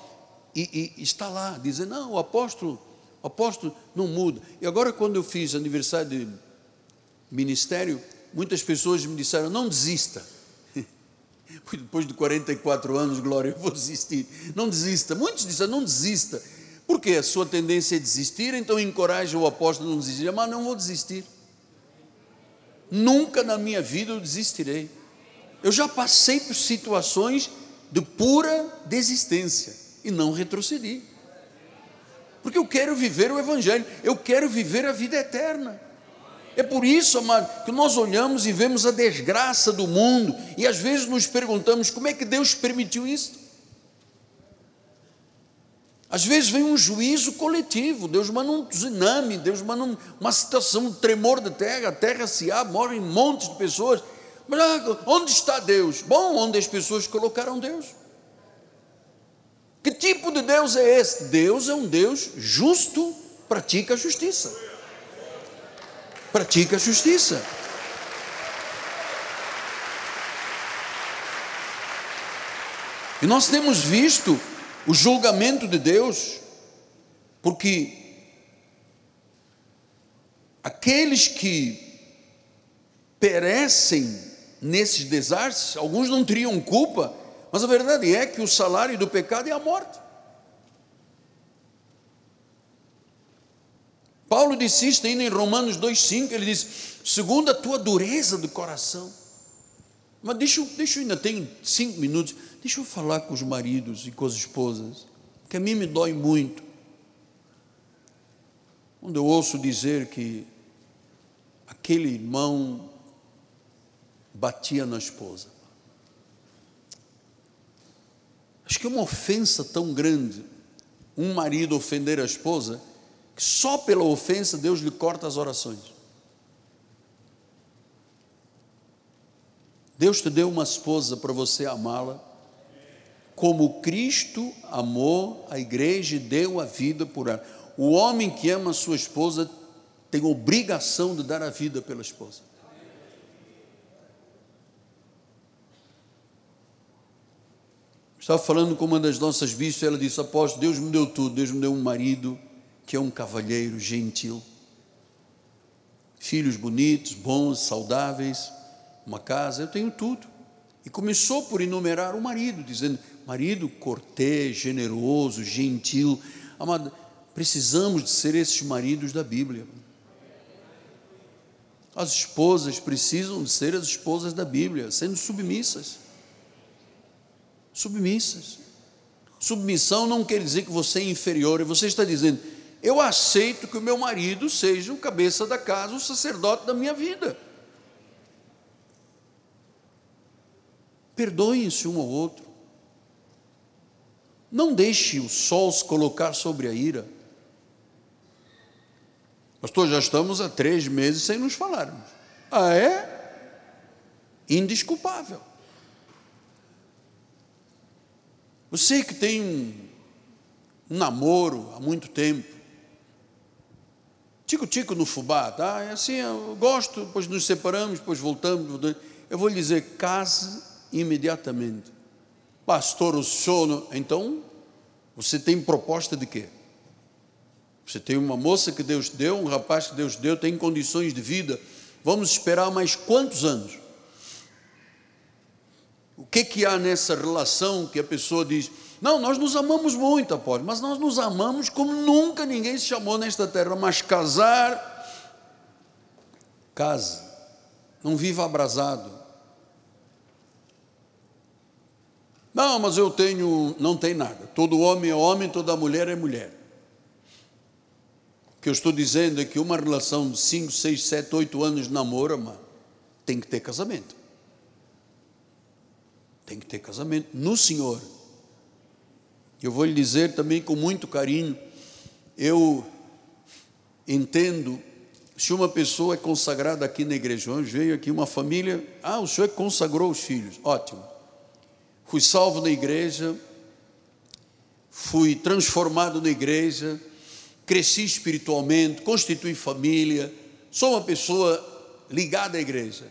e, e está lá, dizendo: não, o apóstolo, o apóstolo não muda. E agora, quando eu fiz aniversário de ministério, muitas pessoas me disseram: não desista. Depois de 44 anos, Glória, eu vou desistir. Não desista. Muitos disseram: não desista. Porque a sua tendência é desistir, então encoraja o apóstolo a não desistir, mas não vou desistir. Nunca na minha vida eu desistirei. Eu já passei por situações de pura desistência e não retrocedi. Porque eu quero viver o Evangelho, eu quero viver a vida eterna. É por isso, amado, que nós olhamos e vemos a desgraça do mundo e às vezes nos perguntamos como é que Deus permitiu isso. Às vezes vem um juízo coletivo, Deus manda um tsunami, Deus manda uma situação, um tremor de terra, a terra se abre, morrem montes de pessoas. Mas ah, onde está Deus? Bom, onde as pessoas colocaram Deus. Que tipo de Deus é esse? Deus é um Deus justo, pratica a justiça. Pratica a justiça. E nós temos visto o julgamento de Deus, porque aqueles que perecem nesses desastres, alguns não teriam culpa, mas a verdade é que o salário do pecado é a morte. Paulo disse isto ainda em Romanos 2,5, ele diz, segundo a tua dureza do coração. Mas deixa, deixa eu ainda tenho cinco minutos. Deixa eu falar com os maridos e com as esposas, que a mim me dói muito. Quando eu ouço dizer que aquele irmão batia na esposa. Acho que é uma ofensa tão grande um marido ofender a esposa, que só pela ofensa Deus lhe corta as orações. Deus te deu uma esposa para você amá-la, como Cristo amou a igreja e deu a vida por ela. O homem que ama a sua esposa tem obrigação de dar a vida pela esposa. Estava falando com uma das nossas bispos, ela disse: Apóstolo, Deus me deu tudo. Deus me deu um marido que é um cavalheiro gentil, filhos bonitos, bons, saudáveis, uma casa, eu tenho tudo. E começou por enumerar o marido, dizendo: marido cortês, generoso, gentil. Amado, precisamos de ser esses maridos da Bíblia. As esposas precisam de ser as esposas da Bíblia, sendo submissas submissas. Submissão não quer dizer que você é inferior, você está dizendo, eu aceito que o meu marido seja o cabeça da casa, o sacerdote da minha vida. Perdoem-se um ao outro. Não deixe o sol se colocar sobre a ira. Pastor, já estamos há três meses sem nos falarmos. Ah, é? Indesculpável. Você que tem um, um namoro há muito tempo, tico-tico no fubá, tá? É assim, eu gosto, depois nos separamos, depois voltamos. Eu vou lhe dizer, case imediatamente. Pastor, o sono. Então, você tem proposta de quê? Você tem uma moça que Deus deu, um rapaz que Deus deu, tem condições de vida. Vamos esperar mais quantos anos? O que, que há nessa relação que a pessoa diz, não, nós nos amamos muito, apóstolo, mas nós nos amamos como nunca ninguém se chamou nesta terra, mas casar, case, não viva abrasado. Não, mas eu tenho, não tem nada. Todo homem é homem, toda mulher é mulher. O que eu estou dizendo é que uma relação de 5, 6, 7, 8 anos de namoro, mano, tem que ter casamento. Tem que ter casamento no Senhor. Eu vou lhe dizer também com muito carinho, eu entendo, se uma pessoa é consagrada aqui na igreja, veio aqui uma família, ah, o senhor consagrou os filhos, ótimo. Fui salvo na igreja, fui transformado na igreja, cresci espiritualmente, constituí família, sou uma pessoa ligada à igreja.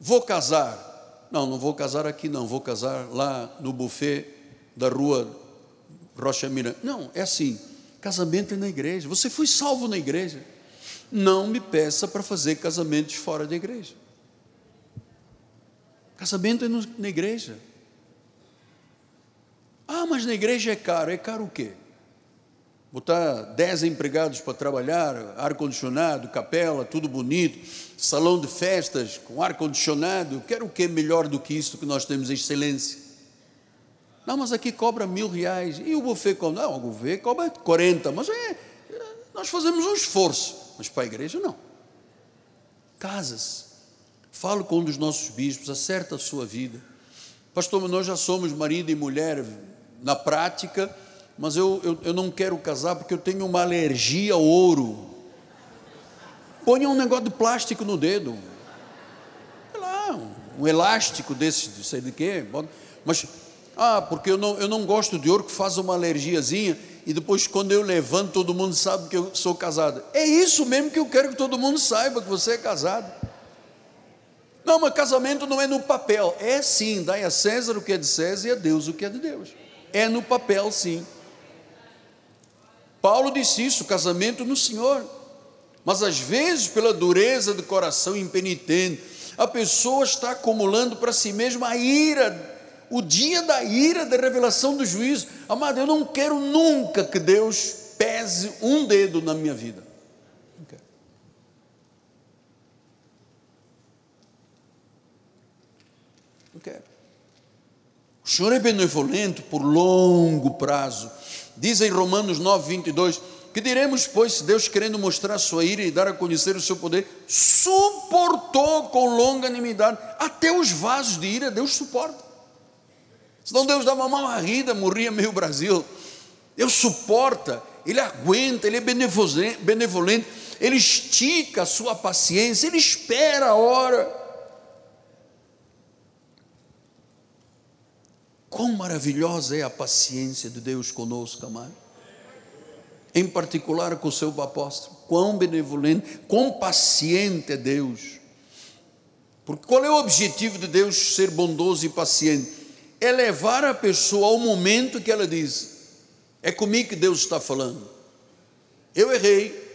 Vou casar, não, não vou casar aqui, não, vou casar lá no buffet da rua Rocha Miranda. Não, é assim: casamento é na igreja. Você foi salvo na igreja. Não me peça para fazer casamentos fora da igreja. Casamento é na igreja. Ah, mas na igreja é caro. É caro o quê? botar dez empregados para trabalhar, ar-condicionado, capela, tudo bonito, salão de festas com ar-condicionado, quero o que melhor do que isso que nós temos excelência? Não, mas aqui cobra mil reais, e o buffet cobra, não, o buffet cobra 40, mas é, nós fazemos um esforço, mas para a igreja não. Casas, falo com um dos nossos bispos, acerta a sua vida, pastor, nós já somos marido e mulher na prática, mas eu, eu, eu não quero casar porque eu tenho uma alergia ao ouro. Ponha um negócio de plástico no dedo. Sei lá, um elástico desse, sei de quê. Mas, ah, porque eu não, eu não gosto de ouro que faz uma alergiazinha e depois quando eu levanto todo mundo sabe que eu sou casado. É isso mesmo que eu quero que todo mundo saiba que você é casado. Não, mas casamento não é no papel. É sim, dai a César o que é de César e a Deus o que é de Deus. É no papel, sim. Paulo disse isso, casamento no Senhor. Mas às vezes, pela dureza do coração impenitente, a pessoa está acumulando para si mesma a ira, o dia da ira, da revelação do juízo. Amado, eu não quero nunca que Deus pese um dedo na minha vida. Não quero. Não quero. O Senhor é benevolente por longo prazo Diz em Romanos 9, 22: Que diremos, pois, se Deus, querendo mostrar sua ira e dar a conhecer o seu poder, suportou com longanimidade até os vasos de ira, Deus suporta. Senão Deus dava uma marrida, morria meio Brasil. Deus suporta, Ele aguenta, Ele é benevolente, Ele estica a sua paciência, Ele espera a hora. Quão maravilhosa é a paciência de Deus conosco, amado. Em particular com o seu apóstolo. Quão benevolente, quão paciente é Deus. Porque qual é o objetivo de Deus ser bondoso e paciente? É levar a pessoa ao momento que ela diz: É comigo que Deus está falando. Eu errei,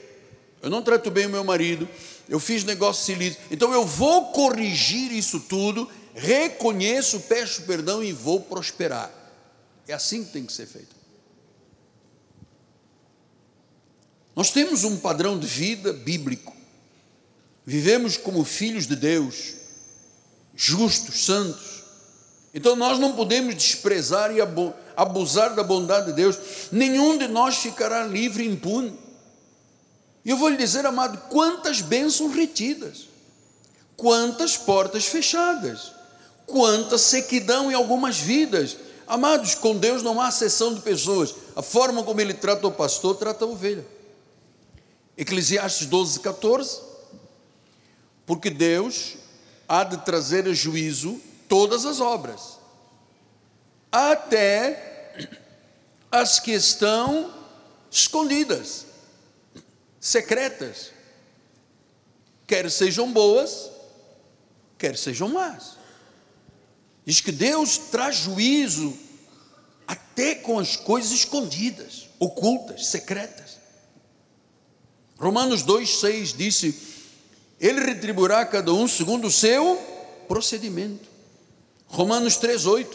eu não trato bem o meu marido, eu fiz negócio ilícito, então eu vou corrigir isso tudo reconheço, peço perdão e vou prosperar. É assim que tem que ser feito. Nós temos um padrão de vida bíblico. Vivemos como filhos de Deus, justos, santos. Então nós não podemos desprezar e abusar da bondade de Deus. Nenhum de nós ficará livre e impune. E eu vou lhe dizer, amado, quantas bênçãos retidas, quantas portas fechadas quanta sequidão em algumas vidas. Amados, com Deus não há seção de pessoas. A forma como ele trata o pastor, trata a ovelha. Eclesiastes 12, 14. Porque Deus há de trazer a juízo todas as obras, até as que estão escondidas, secretas, quer sejam boas, quer sejam más. Diz que Deus traz juízo até com as coisas escondidas, ocultas, secretas. Romanos 2,6 disse: Ele retribuirá cada um segundo o seu procedimento. Romanos 3,8.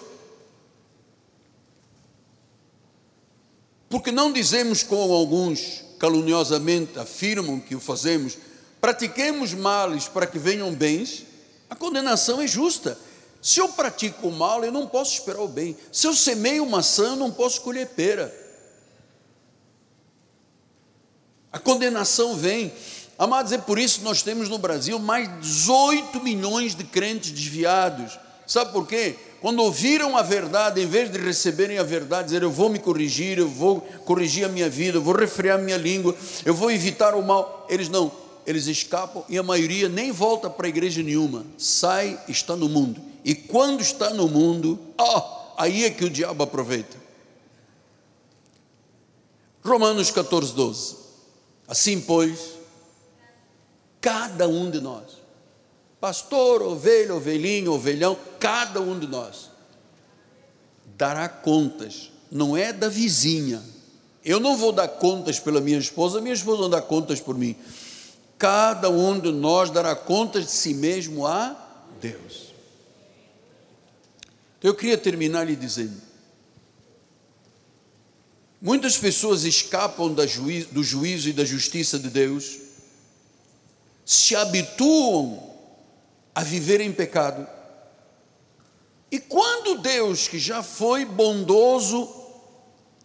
Porque não dizemos como alguns caluniosamente afirmam que o fazemos, pratiquemos males para que venham bens, a condenação é justa se eu pratico o mal, eu não posso esperar o bem. Se eu semeio maçã, eu não posso colher pera. A condenação vem. Amados, é por isso que nós temos no Brasil mais de 18 milhões de crentes desviados. Sabe por quê? Quando ouviram a verdade, em vez de receberem a verdade, dizer eu vou me corrigir, eu vou corrigir a minha vida, eu vou refrear a minha língua, eu vou evitar o mal, eles não, eles escapam e a maioria nem volta para a igreja nenhuma, sai, está no mundo. E quando está no mundo, oh, aí é que o diabo aproveita. Romanos 14, 12. Assim, pois, cada um de nós, pastor, ovelha, ovelhinho, ovelhão, cada um de nós, dará contas, não é da vizinha. Eu não vou dar contas pela minha esposa, minha esposa não dá contas por mim. Cada um de nós dará contas de si mesmo a Deus. Então eu queria terminar lhe dizendo: muitas pessoas escapam do juízo e da justiça de Deus, se habituam a viver em pecado, e quando Deus, que já foi bondoso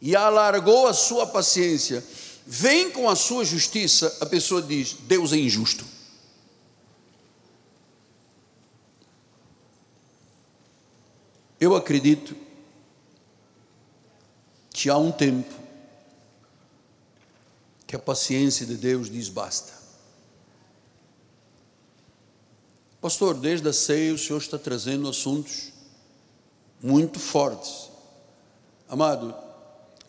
e alargou a sua paciência, vem com a sua justiça, a pessoa diz: Deus é injusto. Eu acredito que há um tempo que a paciência de Deus diz basta. Pastor, desde a ceia o Senhor está trazendo assuntos muito fortes. Amado,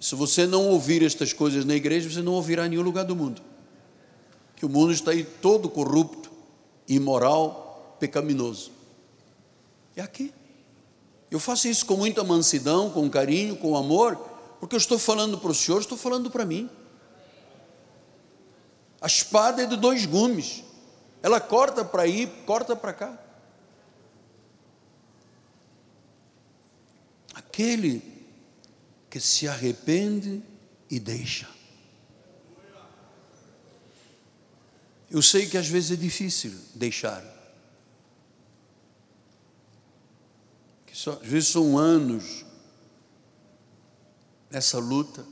se você não ouvir estas coisas na igreja, você não ouvirá em nenhum lugar do mundo. Que o mundo está aí todo corrupto, imoral, pecaminoso. É aqui. Eu faço isso com muita mansidão, com carinho, com amor, porque eu estou falando para o Senhor, estou falando para mim. A espada é de dois gumes, ela corta para ir, corta para cá. Aquele que se arrepende e deixa. Eu sei que às vezes é difícil deixar. Que às vezes são anos nessa luta.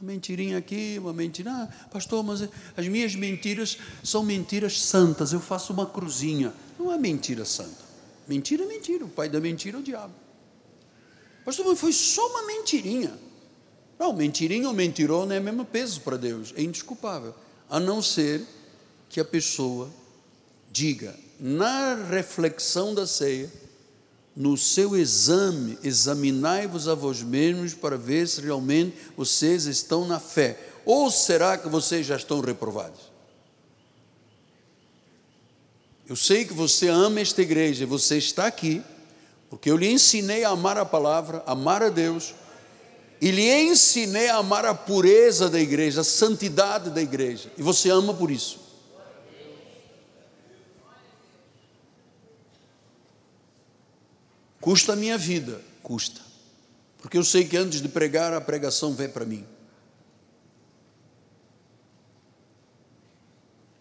Uma mentirinha aqui, uma mentira. Ah, pastor, mas as minhas mentiras são mentiras santas. Eu faço uma cruzinha. Não é mentira santa. Mentira é mentira. O pai da mentira é o diabo. Pastor, mas foi só uma mentirinha. Não, mentirinha ou mentirou não é o mesmo peso para Deus. É indesculpável. A não ser que a pessoa diga, na reflexão da ceia, no seu exame, examinai-vos a vós mesmos para ver se realmente vocês estão na fé. Ou será que vocês já estão reprovados? Eu sei que você ama esta igreja, você está aqui, porque eu lhe ensinei a amar a palavra, amar a Deus, e lhe ensinei a amar a pureza da igreja, a santidade da igreja, e você ama por isso. Custa a minha vida? Custa. Porque eu sei que antes de pregar, a pregação vem para mim.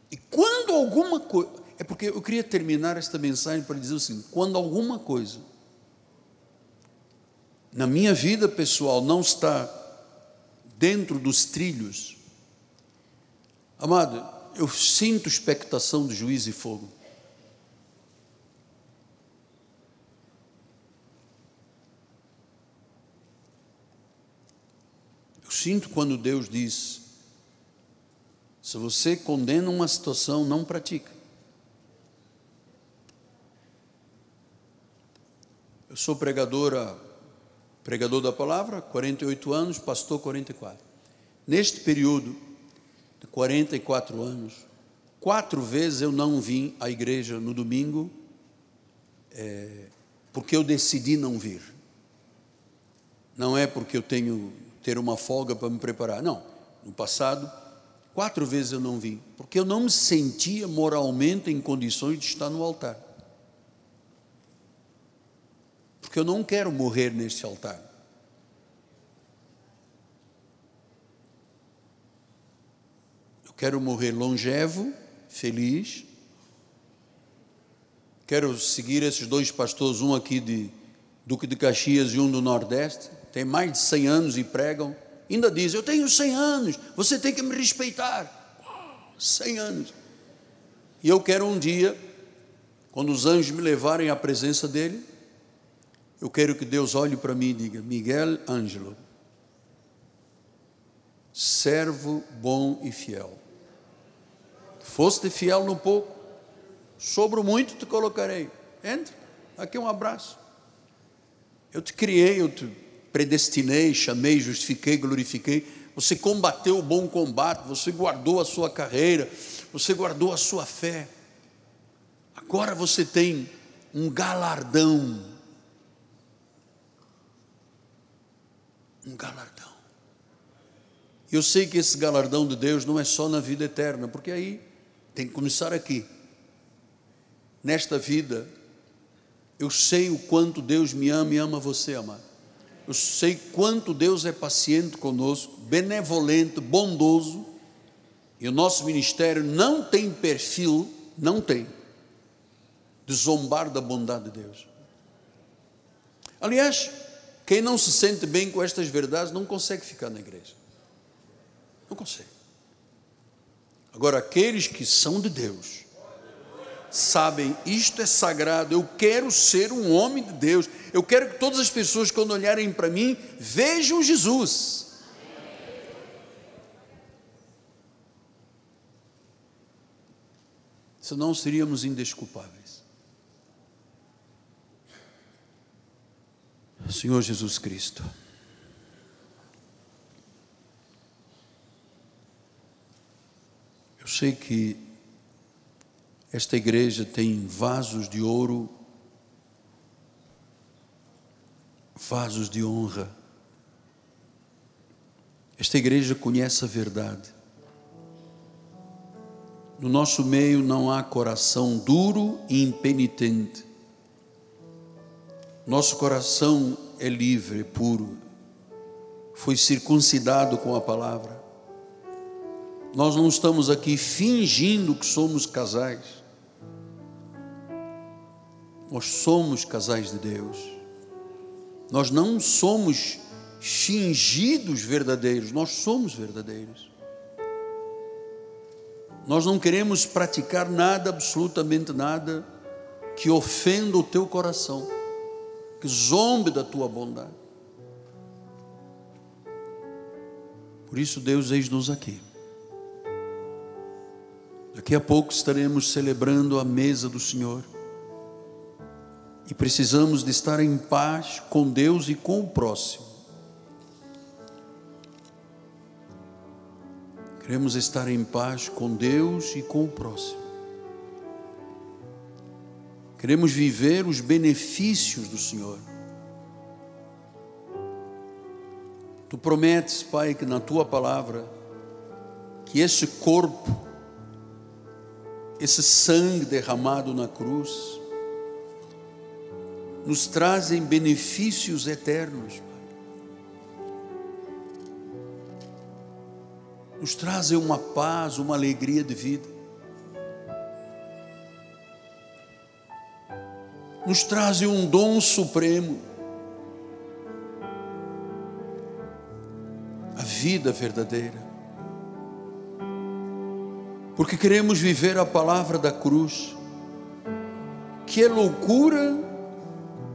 E quando alguma coisa. É porque eu queria terminar esta mensagem para dizer assim: quando alguma coisa na minha vida pessoal não está dentro dos trilhos, amado, eu sinto expectação de juízo e fogo. Sinto quando Deus diz: se você condena uma situação, não pratica. Eu sou pregadora, pregador da palavra, 48 anos, pastor 44. Neste período de 44 anos, quatro vezes eu não vim à igreja no domingo, é, porque eu decidi não vir. Não é porque eu tenho ter uma folga para me preparar. Não, no passado, quatro vezes eu não vim, porque eu não me sentia moralmente em condições de estar no altar. Porque eu não quero morrer neste altar. Eu quero morrer longevo, feliz. Quero seguir esses dois pastores, um aqui de Duque de Caxias e um do Nordeste tem mais de 100 anos e pregam, ainda diz: Eu tenho 100 anos, você tem que me respeitar. 100 anos. E eu quero um dia, quando os anjos me levarem à presença dele, eu quero que Deus olhe para mim e diga: Miguel Ângelo, servo bom e fiel. Foste fiel no pouco, sobre o muito te colocarei. Entre, aqui um abraço. Eu te criei, eu te predestinei, chamei, justifiquei, glorifiquei. Você combateu o bom combate, você guardou a sua carreira, você guardou a sua fé. Agora você tem um galardão. Um galardão. Eu sei que esse galardão de Deus não é só na vida eterna, porque aí tem que começar aqui. Nesta vida, eu sei o quanto Deus me ama e ama você, amado. Eu sei quanto Deus é paciente conosco, benevolente, bondoso, e o nosso ministério não tem perfil, não tem, de zombar da bondade de Deus. Aliás, quem não se sente bem com estas verdades não consegue ficar na igreja. Não consegue. Agora, aqueles que são de Deus, sabem, isto é sagrado, eu quero ser um homem de Deus, eu quero que todas as pessoas, quando olharem para mim, vejam Jesus. Senão seríamos indesculpáveis. Senhor Jesus Cristo. Eu sei que esta igreja tem vasos de ouro, vasos de honra. Esta igreja conhece a verdade. No nosso meio não há coração duro e impenitente. Nosso coração é livre, é puro. Foi circuncidado com a palavra. Nós não estamos aqui fingindo que somos casais. Nós somos casais de Deus. Nós não somos fingidos verdadeiros, nós somos verdadeiros. Nós não queremos praticar nada, absolutamente nada, que ofenda o teu coração, que zombe da tua bondade. Por isso, Deus, eis-nos aqui. Daqui a pouco estaremos celebrando a mesa do Senhor. E precisamos de estar em paz com Deus e com o próximo. Queremos estar em paz com Deus e com o próximo. Queremos viver os benefícios do Senhor. Tu prometes, Pai, que na tua palavra, que esse corpo, esse sangue derramado na cruz, nos trazem benefícios eternos. nos trazem uma paz, uma alegria de vida. Nos trazem um dom supremo. A vida verdadeira. Porque queremos viver a palavra da cruz, que é loucura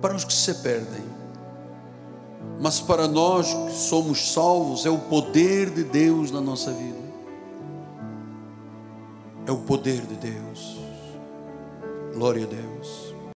para os que se perdem mas para nós que somos salvos, é o poder de Deus na nossa vida. É o poder de Deus. Glória a Deus.